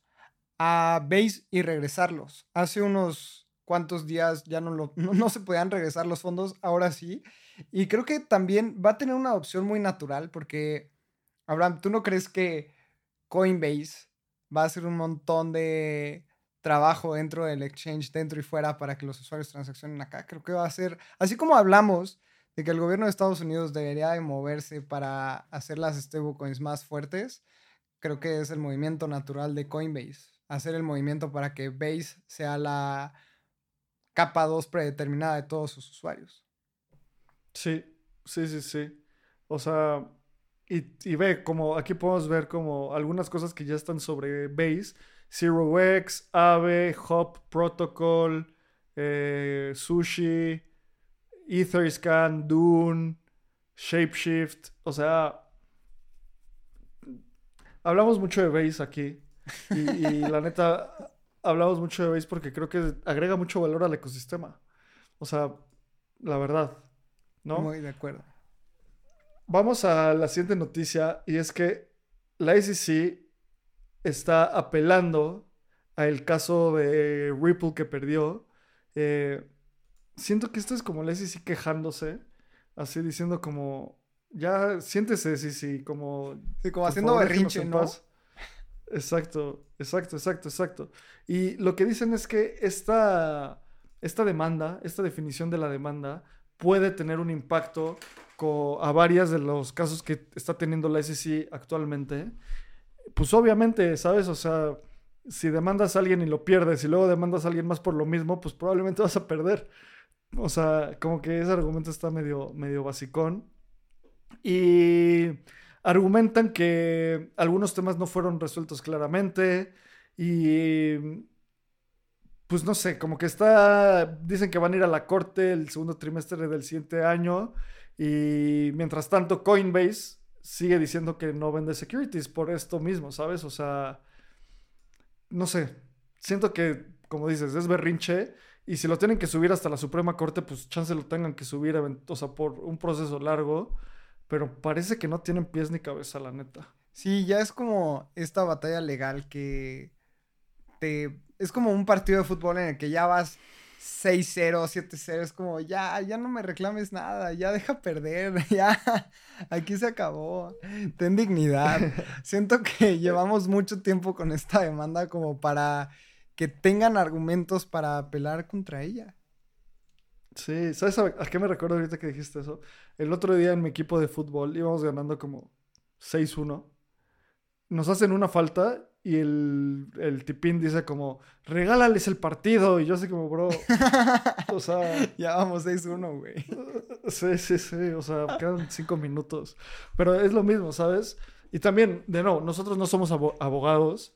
Speaker 2: a Base y regresarlos. Hace unos cuantos días ya <laughs> no, no, se podían regresar los fondos, ahora sí. Y creo que también va a tener una opción muy natural porque, Abraham, ¿tú no crees que Coinbase va a hacer un montón de trabajo dentro del exchange, dentro y fuera, para que los usuarios transaccionen acá. Creo que va a ser, así como hablamos de que el gobierno de Estados Unidos debería de moverse para hacer las stablecoins más fuertes, creo que es el movimiento natural de Coinbase. Hacer el movimiento para que Base sea la capa 2 predeterminada de todos sus usuarios.
Speaker 1: Sí, sí, sí, sí. O sea, y, y ve, como aquí podemos ver como algunas cosas que ya están sobre Base ZeroX, Aave, Hop Protocol, eh, Sushi, Etherscan, Dune, Shapeshift. O sea, hablamos mucho de Base aquí. Y, <laughs> la neta, hablamos mucho de Base porque creo que agrega mucho valor al ecosistema. O sea, la verdad, ¿no?
Speaker 2: Muy de acuerdo.
Speaker 1: Vamos a la siguiente noticia y es que la SEC está apelando al caso de Ripple que perdió, eh, siento que esto es como la SEC quejándose, así diciendo como, ya siéntese, sí, sí, como...
Speaker 2: Sí, como haciendo berrinche, ¿no?
Speaker 1: Exacto, exacto, exacto, exacto. Y lo que dicen es que esta, esta demanda, esta definición de la demanda, puede tener un impacto a varias de los casos que está teniendo la SEC actualmente. Pues obviamente, ¿sabes? O sea, si demandas a alguien y lo pierdes y luego demandas a alguien más por lo mismo, pues probablemente vas a perder. O sea, como que ese argumento está medio, medio basicón. Y argumentan que algunos temas no fueron resueltos claramente y pues no sé, como que está, dicen que van a ir a la corte el segundo trimestre del siguiente año y mientras tanto Coinbase sigue diciendo que no vende securities por esto mismo, ¿sabes? O sea, no sé, siento que, como dices, es berrinche y si lo tienen que subir hasta la Suprema Corte, pues chance lo tengan que subir, o sea, por un proceso largo pero parece que no tienen pies ni cabeza, la neta.
Speaker 2: Sí, ya es como esta batalla legal que te... Es como un partido de fútbol en el que ya vas 6-0, 7-0, es como, ya, ya no me reclames nada, ya deja perder, <laughs> ya, aquí se acabó, ten dignidad. <laughs> Siento que llevamos mucho tiempo con esta demanda como para que tengan argumentos para apelar contra ella.
Speaker 1: Sí, ¿sabes a, qué me recuerdo ahorita que dijiste eso? El otro día en mi equipo de fútbol íbamos ganando como 6-1. Nos hacen una falta y el, el tipín dice como, regálales el partido. Y yo así como, bro, <laughs> o sea...
Speaker 2: ya vamos 6-1, güey. <laughs>
Speaker 1: Sí, sí, sí, o sea, quedan 5 minutos. Pero es lo mismo, ¿sabes? Y también, de nuevo, nosotros no somos abogados.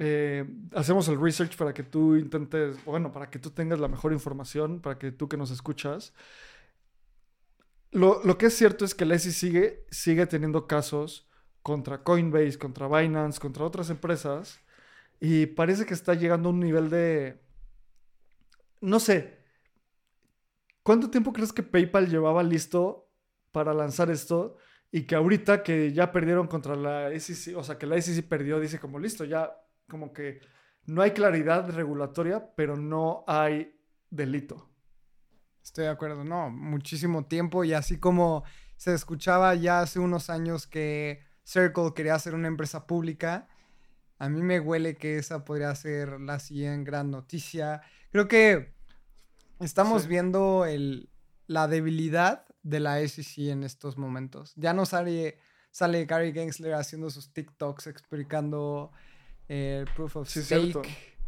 Speaker 1: Eh, hacemos el research para que tú intentes, bueno, para que tú tengas la mejor información, para que tú que nos escuchas. Lo, que es cierto es que Leslie sigue, sigue teniendo casos contra Coinbase, contra Binance, contra otras empresas, y parece que está llegando a un nivel de... No sé, ¿cuánto tiempo crees que PayPal llevaba listo para lanzar esto? Y que ahorita que ya perdieron contra la SEC, o sea, que la SEC perdió, dice como listo, ya como que no hay claridad regulatoria, pero no hay delito.
Speaker 2: Estoy de acuerdo, no, muchísimo tiempo y así como se escuchaba ya hace unos años que Circle quería ser una empresa pública, a mí me huele que esa podría ser la siguiente gran noticia. Creo que estamos viendo el, la debilidad de la SEC en estos momentos. Ya no sale, sale Gary Gensler haciendo sus TikToks explicando el Proof of Stake. <laughs>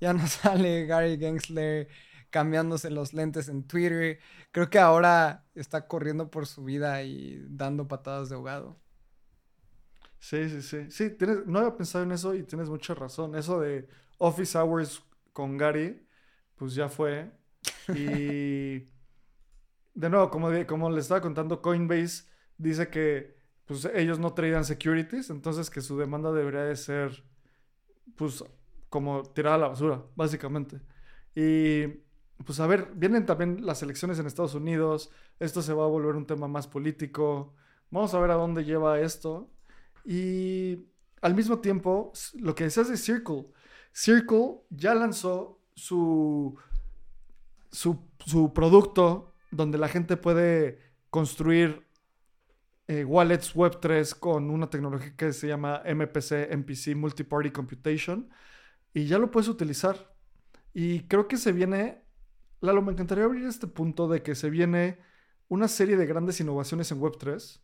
Speaker 2: Ya no sale Gary Gensler cambiándose los lentes en Twitter. Creo que ahora está corriendo por su vida y dando patadas de ahogado.
Speaker 1: Sí, sí, sí. Sí, tienes, no había pensado en eso y tienes mucha razón. Eso de Office Hours con Gary, pues ya fue. Y <laughs> de nuevo, como, como le estaba contando, Coinbase dice que pues, ellos no traían securities, entonces que su demanda debería de ser pues, como tirada a la basura, básicamente. Y, pues, a ver, vienen también las elecciones en Estados Unidos, esto se va a volver un tema más político, vamos a ver a dónde lleva esto. Y al mismo tiempo, lo que decías de Circle, Circle ya lanzó su, su, su producto donde la gente puede construir eh, wallets Web3 con una tecnología que se llama MPC, MPC, Multiparty Computation, y ya lo puedes utilizar. Y creo que se viene, Lalo, me encantaría abrir este punto de que se viene una serie de grandes innovaciones en Web3,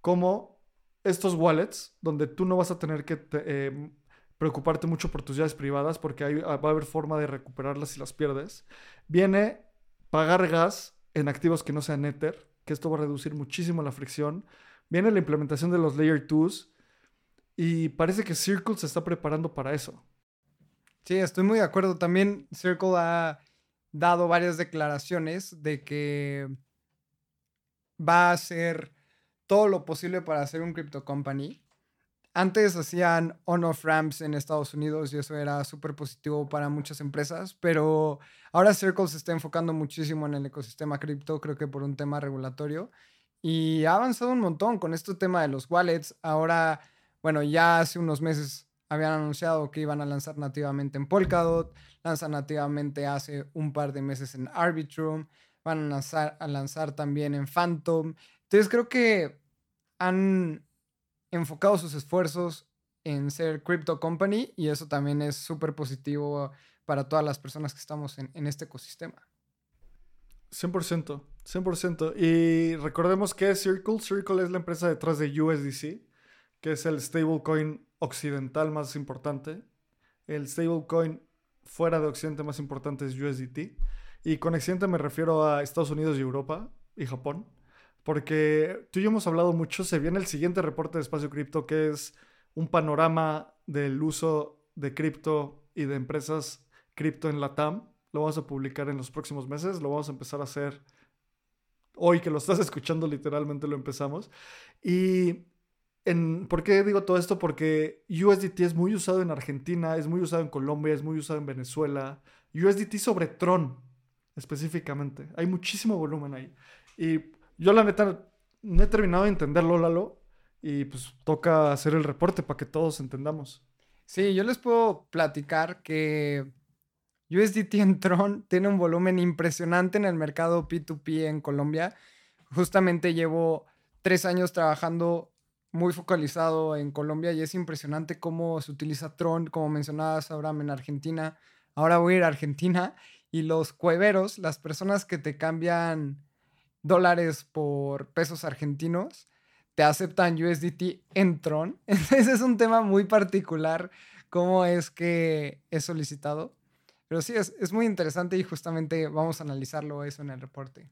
Speaker 1: como estos wallets, donde tú no vas a tener que eh, preocuparte mucho por tus llaves privadas, porque va a haber forma de recuperarlas si las pierdes. Viene pagar gas en activos que no sean Ether que esto va a reducir muchísimo la fricción. Viene la implementación de los Layer 2 y parece que Circle se está preparando para eso.
Speaker 2: Sí, estoy muy de acuerdo. También Circle ha dado varias declaraciones de que va a hacer todo lo posible para hacer un crypto company. Antes hacían on-off ramps en Estados Unidos y eso era súper positivo para muchas empresas, pero ahora Circle se está enfocando muchísimo en el ecosistema cripto, creo que por un tema regulatorio, y ha avanzado un montón con este tema de los wallets. Ahora, bueno, ya hace unos meses habían anunciado que iban a lanzar nativamente en Polkadot, lanzan nativamente hace un par de meses en Arbitrum, van a lanzar, también en Phantom. Entonces creo que han enfocado sus esfuerzos en ser crypto company y eso también es súper positivo para todas las personas que estamos en, en este ecosistema.
Speaker 1: 100%, 100%. Y recordemos que Circle, Circle es la empresa detrás de USDC, que es el stablecoin occidental más importante. El stablecoin fuera de Occidente más importante es USDT. Y con Occidente me refiero a Estados Unidos y Europa y Japón. Porque tú y yo hemos hablado mucho, se viene el siguiente reporte de espacio cripto que es un panorama del uso de cripto y de empresas cripto en la TAM. Lo vamos a publicar en los próximos meses, lo vamos a empezar a hacer hoy que lo estás <laughs> escuchando, literalmente lo empezamos. Y ¿Por qué digo todo esto? Porque USDT es muy usado en Argentina, es muy usado en Colombia, es muy usado en Venezuela. USDT sobre Tron, específicamente. Hay muchísimo volumen ahí. Y yo la neta no he terminado de entenderlo, Lalo. Y pues toca hacer el reporte para que todos entendamos.
Speaker 2: Sí, yo les puedo platicar que USDT en Tron tiene un volumen impresionante en el mercado P2P en Colombia. Justamente llevo tres años trabajando muy focalizado en Colombia y es impresionante cómo se utiliza Tron, como mencionabas, Abraham, en Argentina. Ahora voy a ir a Argentina y los cueveros, las personas que te cambian dólares por pesos argentinos, te aceptan USDT en Tron. <laughs> Entonces es un tema muy particular cómo es que es solicitado. Pero sí, es, es muy interesante y justamente vamos a analizarlo eso en el reporte.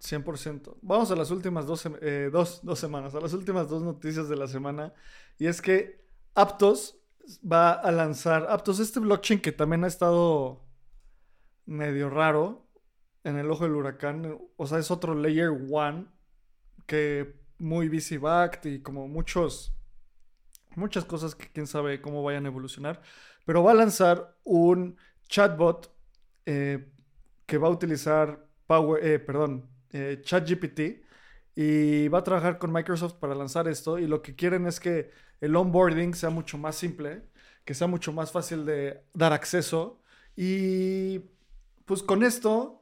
Speaker 1: 100%. Vamos a las últimas eh, dos, dos, semanas, a las últimas dos noticias de la semana. Y es que Aptos va a lanzar, Aptos, este blockchain que también ha estado medio raro en el ojo del huracán, o sea, es otro layer one que muy busy backed y como muchos, muchas cosas que quién sabe cómo vayan a evolucionar, pero va a lanzar un chatbot eh, que va a utilizar Power, eh, perdón, eh, ChatGPT y va a trabajar con Microsoft para lanzar esto y lo que quieren es que el onboarding sea mucho más simple, que sea mucho más fácil de dar acceso y pues con esto,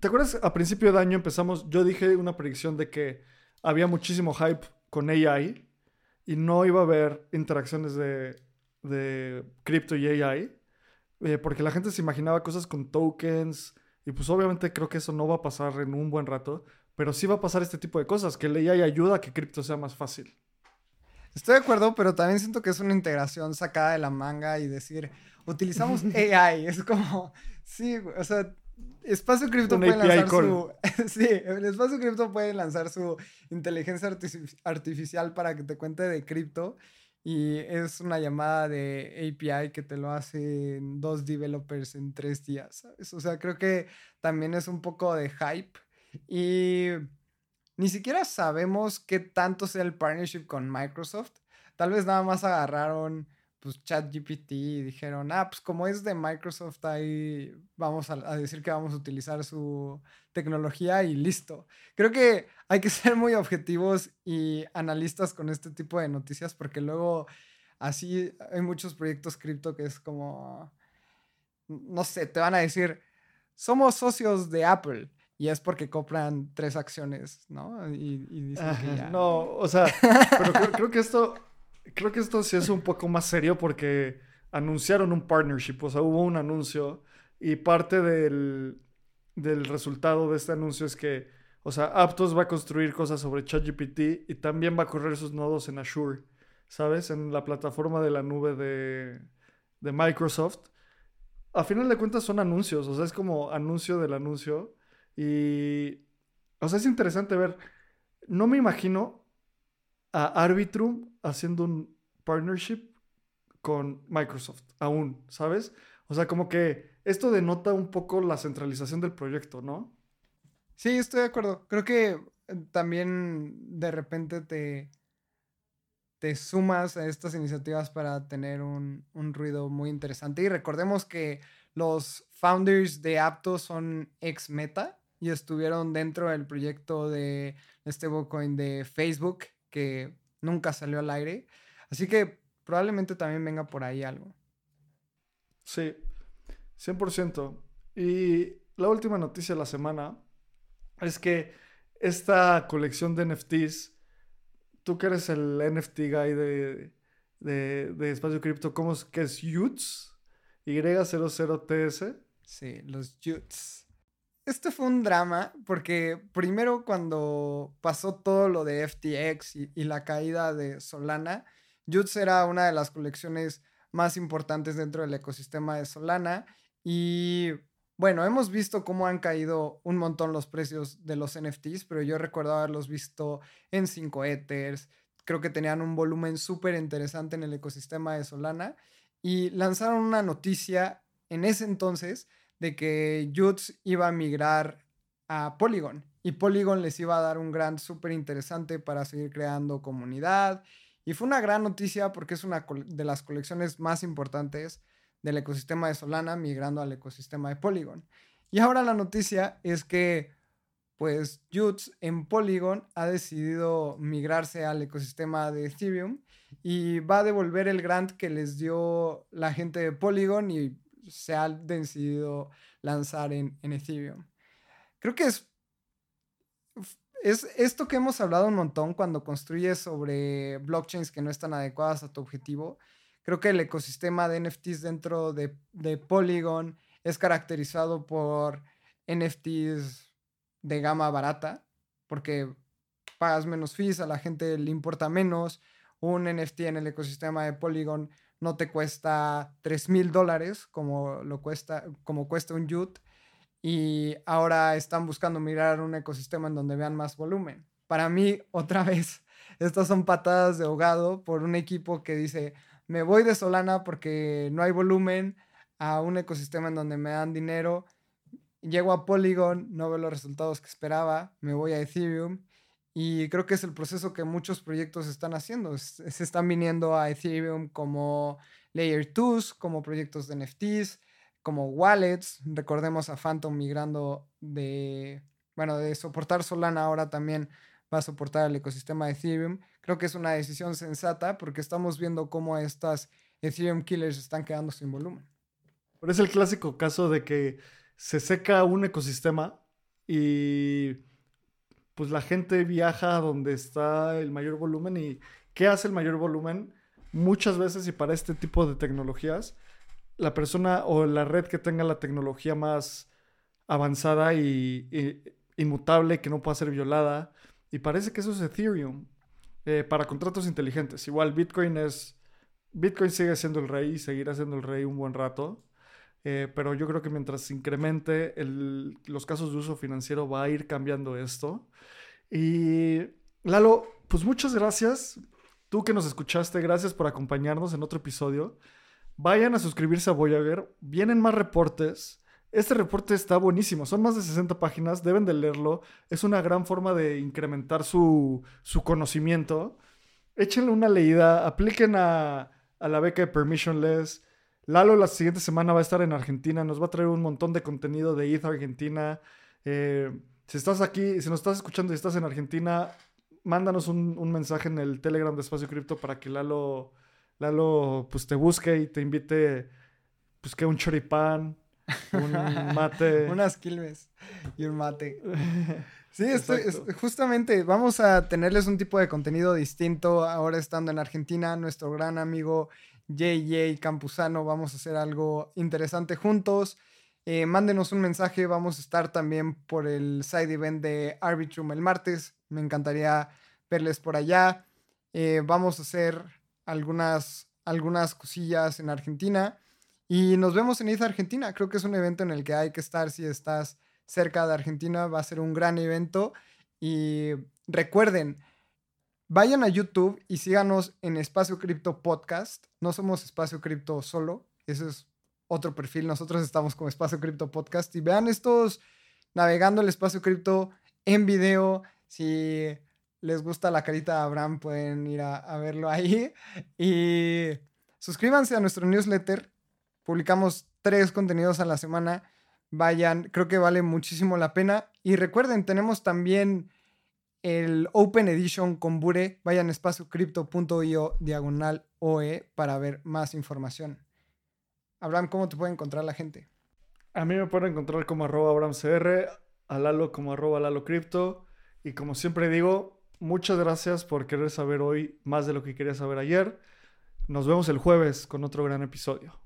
Speaker 1: ¿te acuerdas? A principio de año empezamos, yo dije una predicción de que había muchísimo hype con AI y no iba a haber interacciones de, de cripto y AI, eh, porque la gente se imaginaba cosas con tokens, y pues obviamente creo que eso no va a pasar en un buen rato, pero sí va a pasar este tipo de cosas, que el AI ayuda a que cripto sea más fácil.
Speaker 2: Estoy de acuerdo, pero también siento que es una integración sacada de la manga y decir, utilizamos <laughs> AI, es como, sí, o sea, Espacio Cripto puede lanzar su. <laughs> sí, el Espacio Cripto puede lanzar su inteligencia artificial para que te cuente de cripto y es una llamada de API que te lo hacen dos developers en tres días, ¿sabes? O sea, creo que también es un poco de hype y ni siquiera sabemos qué tanto sea el partnership con Microsoft. Tal vez nada más agarraron pues ChatGPT y dijeron, ah, pues como es de Microsoft ahí vamos a, decir que vamos a utilizar su tecnología y listo. Creo que hay que <laughs> ser muy objetivos y analistas con este tipo de noticias porque luego así hay muchos proyectos cripto que es como, no sé, te van a decir, somos socios de Apple. Y es porque compran tres acciones, ¿no? Y, dicen que ya...
Speaker 1: No, o sea, pero creo que esto creo que esto sí es un poco más serio porque anunciaron un partnership, o sea, hubo un anuncio y parte del, del resultado de este anuncio es que, o sea, Aptos va a construir cosas sobre ChatGPT y también va a correr sus nodos en Azure, ¿sabes? En la plataforma de la nube de, de Microsoft. A final de cuentas son anuncios, o sea, es como anuncio del anuncio y, o sea, es interesante ver. No me imagino a Arbitrum haciendo un partnership con Microsoft aún, ¿sabes? O sea, como que esto denota un poco la centralización del proyecto, ¿no?
Speaker 2: Sí, estoy de acuerdo. Creo que eh, también de repente te, te sumas a estas iniciativas para tener un, un ruido muy interesante. Y recordemos que los founders de Apto son ex Meta y estuvieron dentro del proyecto de stablecoin de Facebook que nunca salió al aire. Así que probablemente también venga por ahí algo.
Speaker 1: Sí, 100%. Y la última noticia de la semana es que esta colección de NFTs, tú que eres el NFT guy de, de, Espacio Cripto, ¿cómo es que es YUTS? Y00TS.
Speaker 2: Sí, los YUTS. Este fue un drama porque primero cuando pasó todo lo de FTX y, la caída de Solana, YUTS era una de las colecciones más importantes dentro del ecosistema de Solana y bueno, hemos visto cómo han caído un montón los precios de los NFTs, pero yo recuerdo haberlos visto en 5 Ethers. Creo que tenían un volumen súper interesante en el ecosistema de Solana. Y lanzaron una noticia en ese entonces de que Juts iba a migrar a Polygon. Y Polygon les iba a dar un grant súper interesante para seguir creando comunidad. Y fue una gran noticia porque es una de las colecciones más importantes del ecosistema de Solana migrando al ecosistema de Polygon. Y ahora la noticia es que, pues, Juts en Polygon ha decidido migrarse al ecosistema de Ethereum y va a devolver el grant que les dio la gente de Polygon y se ha decidido lanzar en, Ethereum. Creo que es, es esto que hemos hablado un montón cuando construyes sobre blockchains que no están adecuadas a tu objetivo Creo que el ecosistema de NFTs dentro de, Polygon es caracterizado por NFTs de gama barata, porque pagas menos fees, a la gente le importa menos. Un NFT en el ecosistema de Polygon no te cuesta 3 mil dólares como, lo cuesta, como cuesta un YUT. Y ahora están buscando mirar un ecosistema en donde vean más volumen. Para mí, <laughs> otra vez, estas son patadas de ahogado por un equipo que dice, me voy de Solana porque no hay volumen a un ecosistema en donde me dan dinero. Llego a Polygon, no veo los resultados que esperaba, me voy a Ethereum y creo que es el proceso que muchos proyectos están haciendo. Se están viniendo a Ethereum como Layer 2, como proyectos de NFTs, como wallets. Recordemos a Phantom migrando de, bueno, de soportar Solana ahora también va a soportar el ecosistema de Ethereum. Creo que es una decisión sensata porque estamos viendo cómo estas Ethereum killers están quedando sin volumen.
Speaker 1: Pero es el clásico caso de que se seca un ecosistema y pues la gente viaja donde está el mayor volumen y ¿qué hace el mayor volumen? Muchas veces y para este tipo de tecnologías, la persona o la red que tenga la tecnología más avanzada y, y inmutable, que no pueda ser violada, y parece que eso es Ethereum eh, para contratos inteligentes. Igual Bitcoin es... Bitcoin sigue siendo el rey y seguirá siendo el rey un buen rato. Eh, pero yo creo que mientras incremente los casos de uso financiero va a ir cambiando esto. Y Lalo, pues muchas gracias. Tú que nos escuchaste, gracias por acompañarnos en otro episodio. Vayan a suscribirse a Voyager. Vienen más reportes. Este reporte está buenísimo, son más de 60 páginas, deben de leerlo. Es una gran forma de incrementar su, conocimiento. Échenle una leída, apliquen a, la beca de Permissionless. Lalo la siguiente semana va a estar en Argentina, nos va a traer un montón de contenido de ETH Argentina. Eh, si estás aquí, si nos estás escuchando y estás en Argentina, mándanos un, mensaje en el Telegram de Espacio Cripto para que Lalo, Lalo pues, te busque y te invite, pues que un choripán, un <laughs> mate.
Speaker 2: Unas quilmes y un mate. <laughs> Sí, estoy, justamente vamos a tenerles un tipo de contenido distinto ahora estando en Argentina. Nuestro gran amigo JJ Campuzano, vamos a hacer algo interesante juntos. Eh, mándenos un mensaje, vamos a estar también por el side event de Arbitrum el martes. Me encantaría verles por allá. Eh, vamos a hacer algunas, algunas cosillas en Argentina. Y nos vemos en ETH Argentina. Creo que es un evento en el que hay que estar si estás cerca de Argentina. Va a ser un gran evento. Y recuerden, vayan a YouTube y síganos en Espacio Cripto Podcast. No somos Espacio Cripto solo. Ese es otro perfil. Nosotros estamos como Espacio Cripto Podcast. Y vean estos navegando el Espacio Cripto en video. Si les gusta la carita de Abraham, pueden ir a, a verlo ahí. <laughs> Y suscríbanse a nuestro newsletter Publicamos tres contenidos a la semana. Vayan, creo que vale muchísimo la pena. Y recuerden, tenemos también el Open Edition con Bure. Vayan a espaciocrypto.io diagonal OE para ver más información. Abraham, ¿cómo te puede encontrar la gente?
Speaker 1: A mí me pueden encontrar como arroba AbrahamCR, a Lalo como arroba Lalo Y como siempre digo, muchas gracias por querer saber hoy más de lo que quería saber ayer. Nos vemos el jueves con otro gran episodio.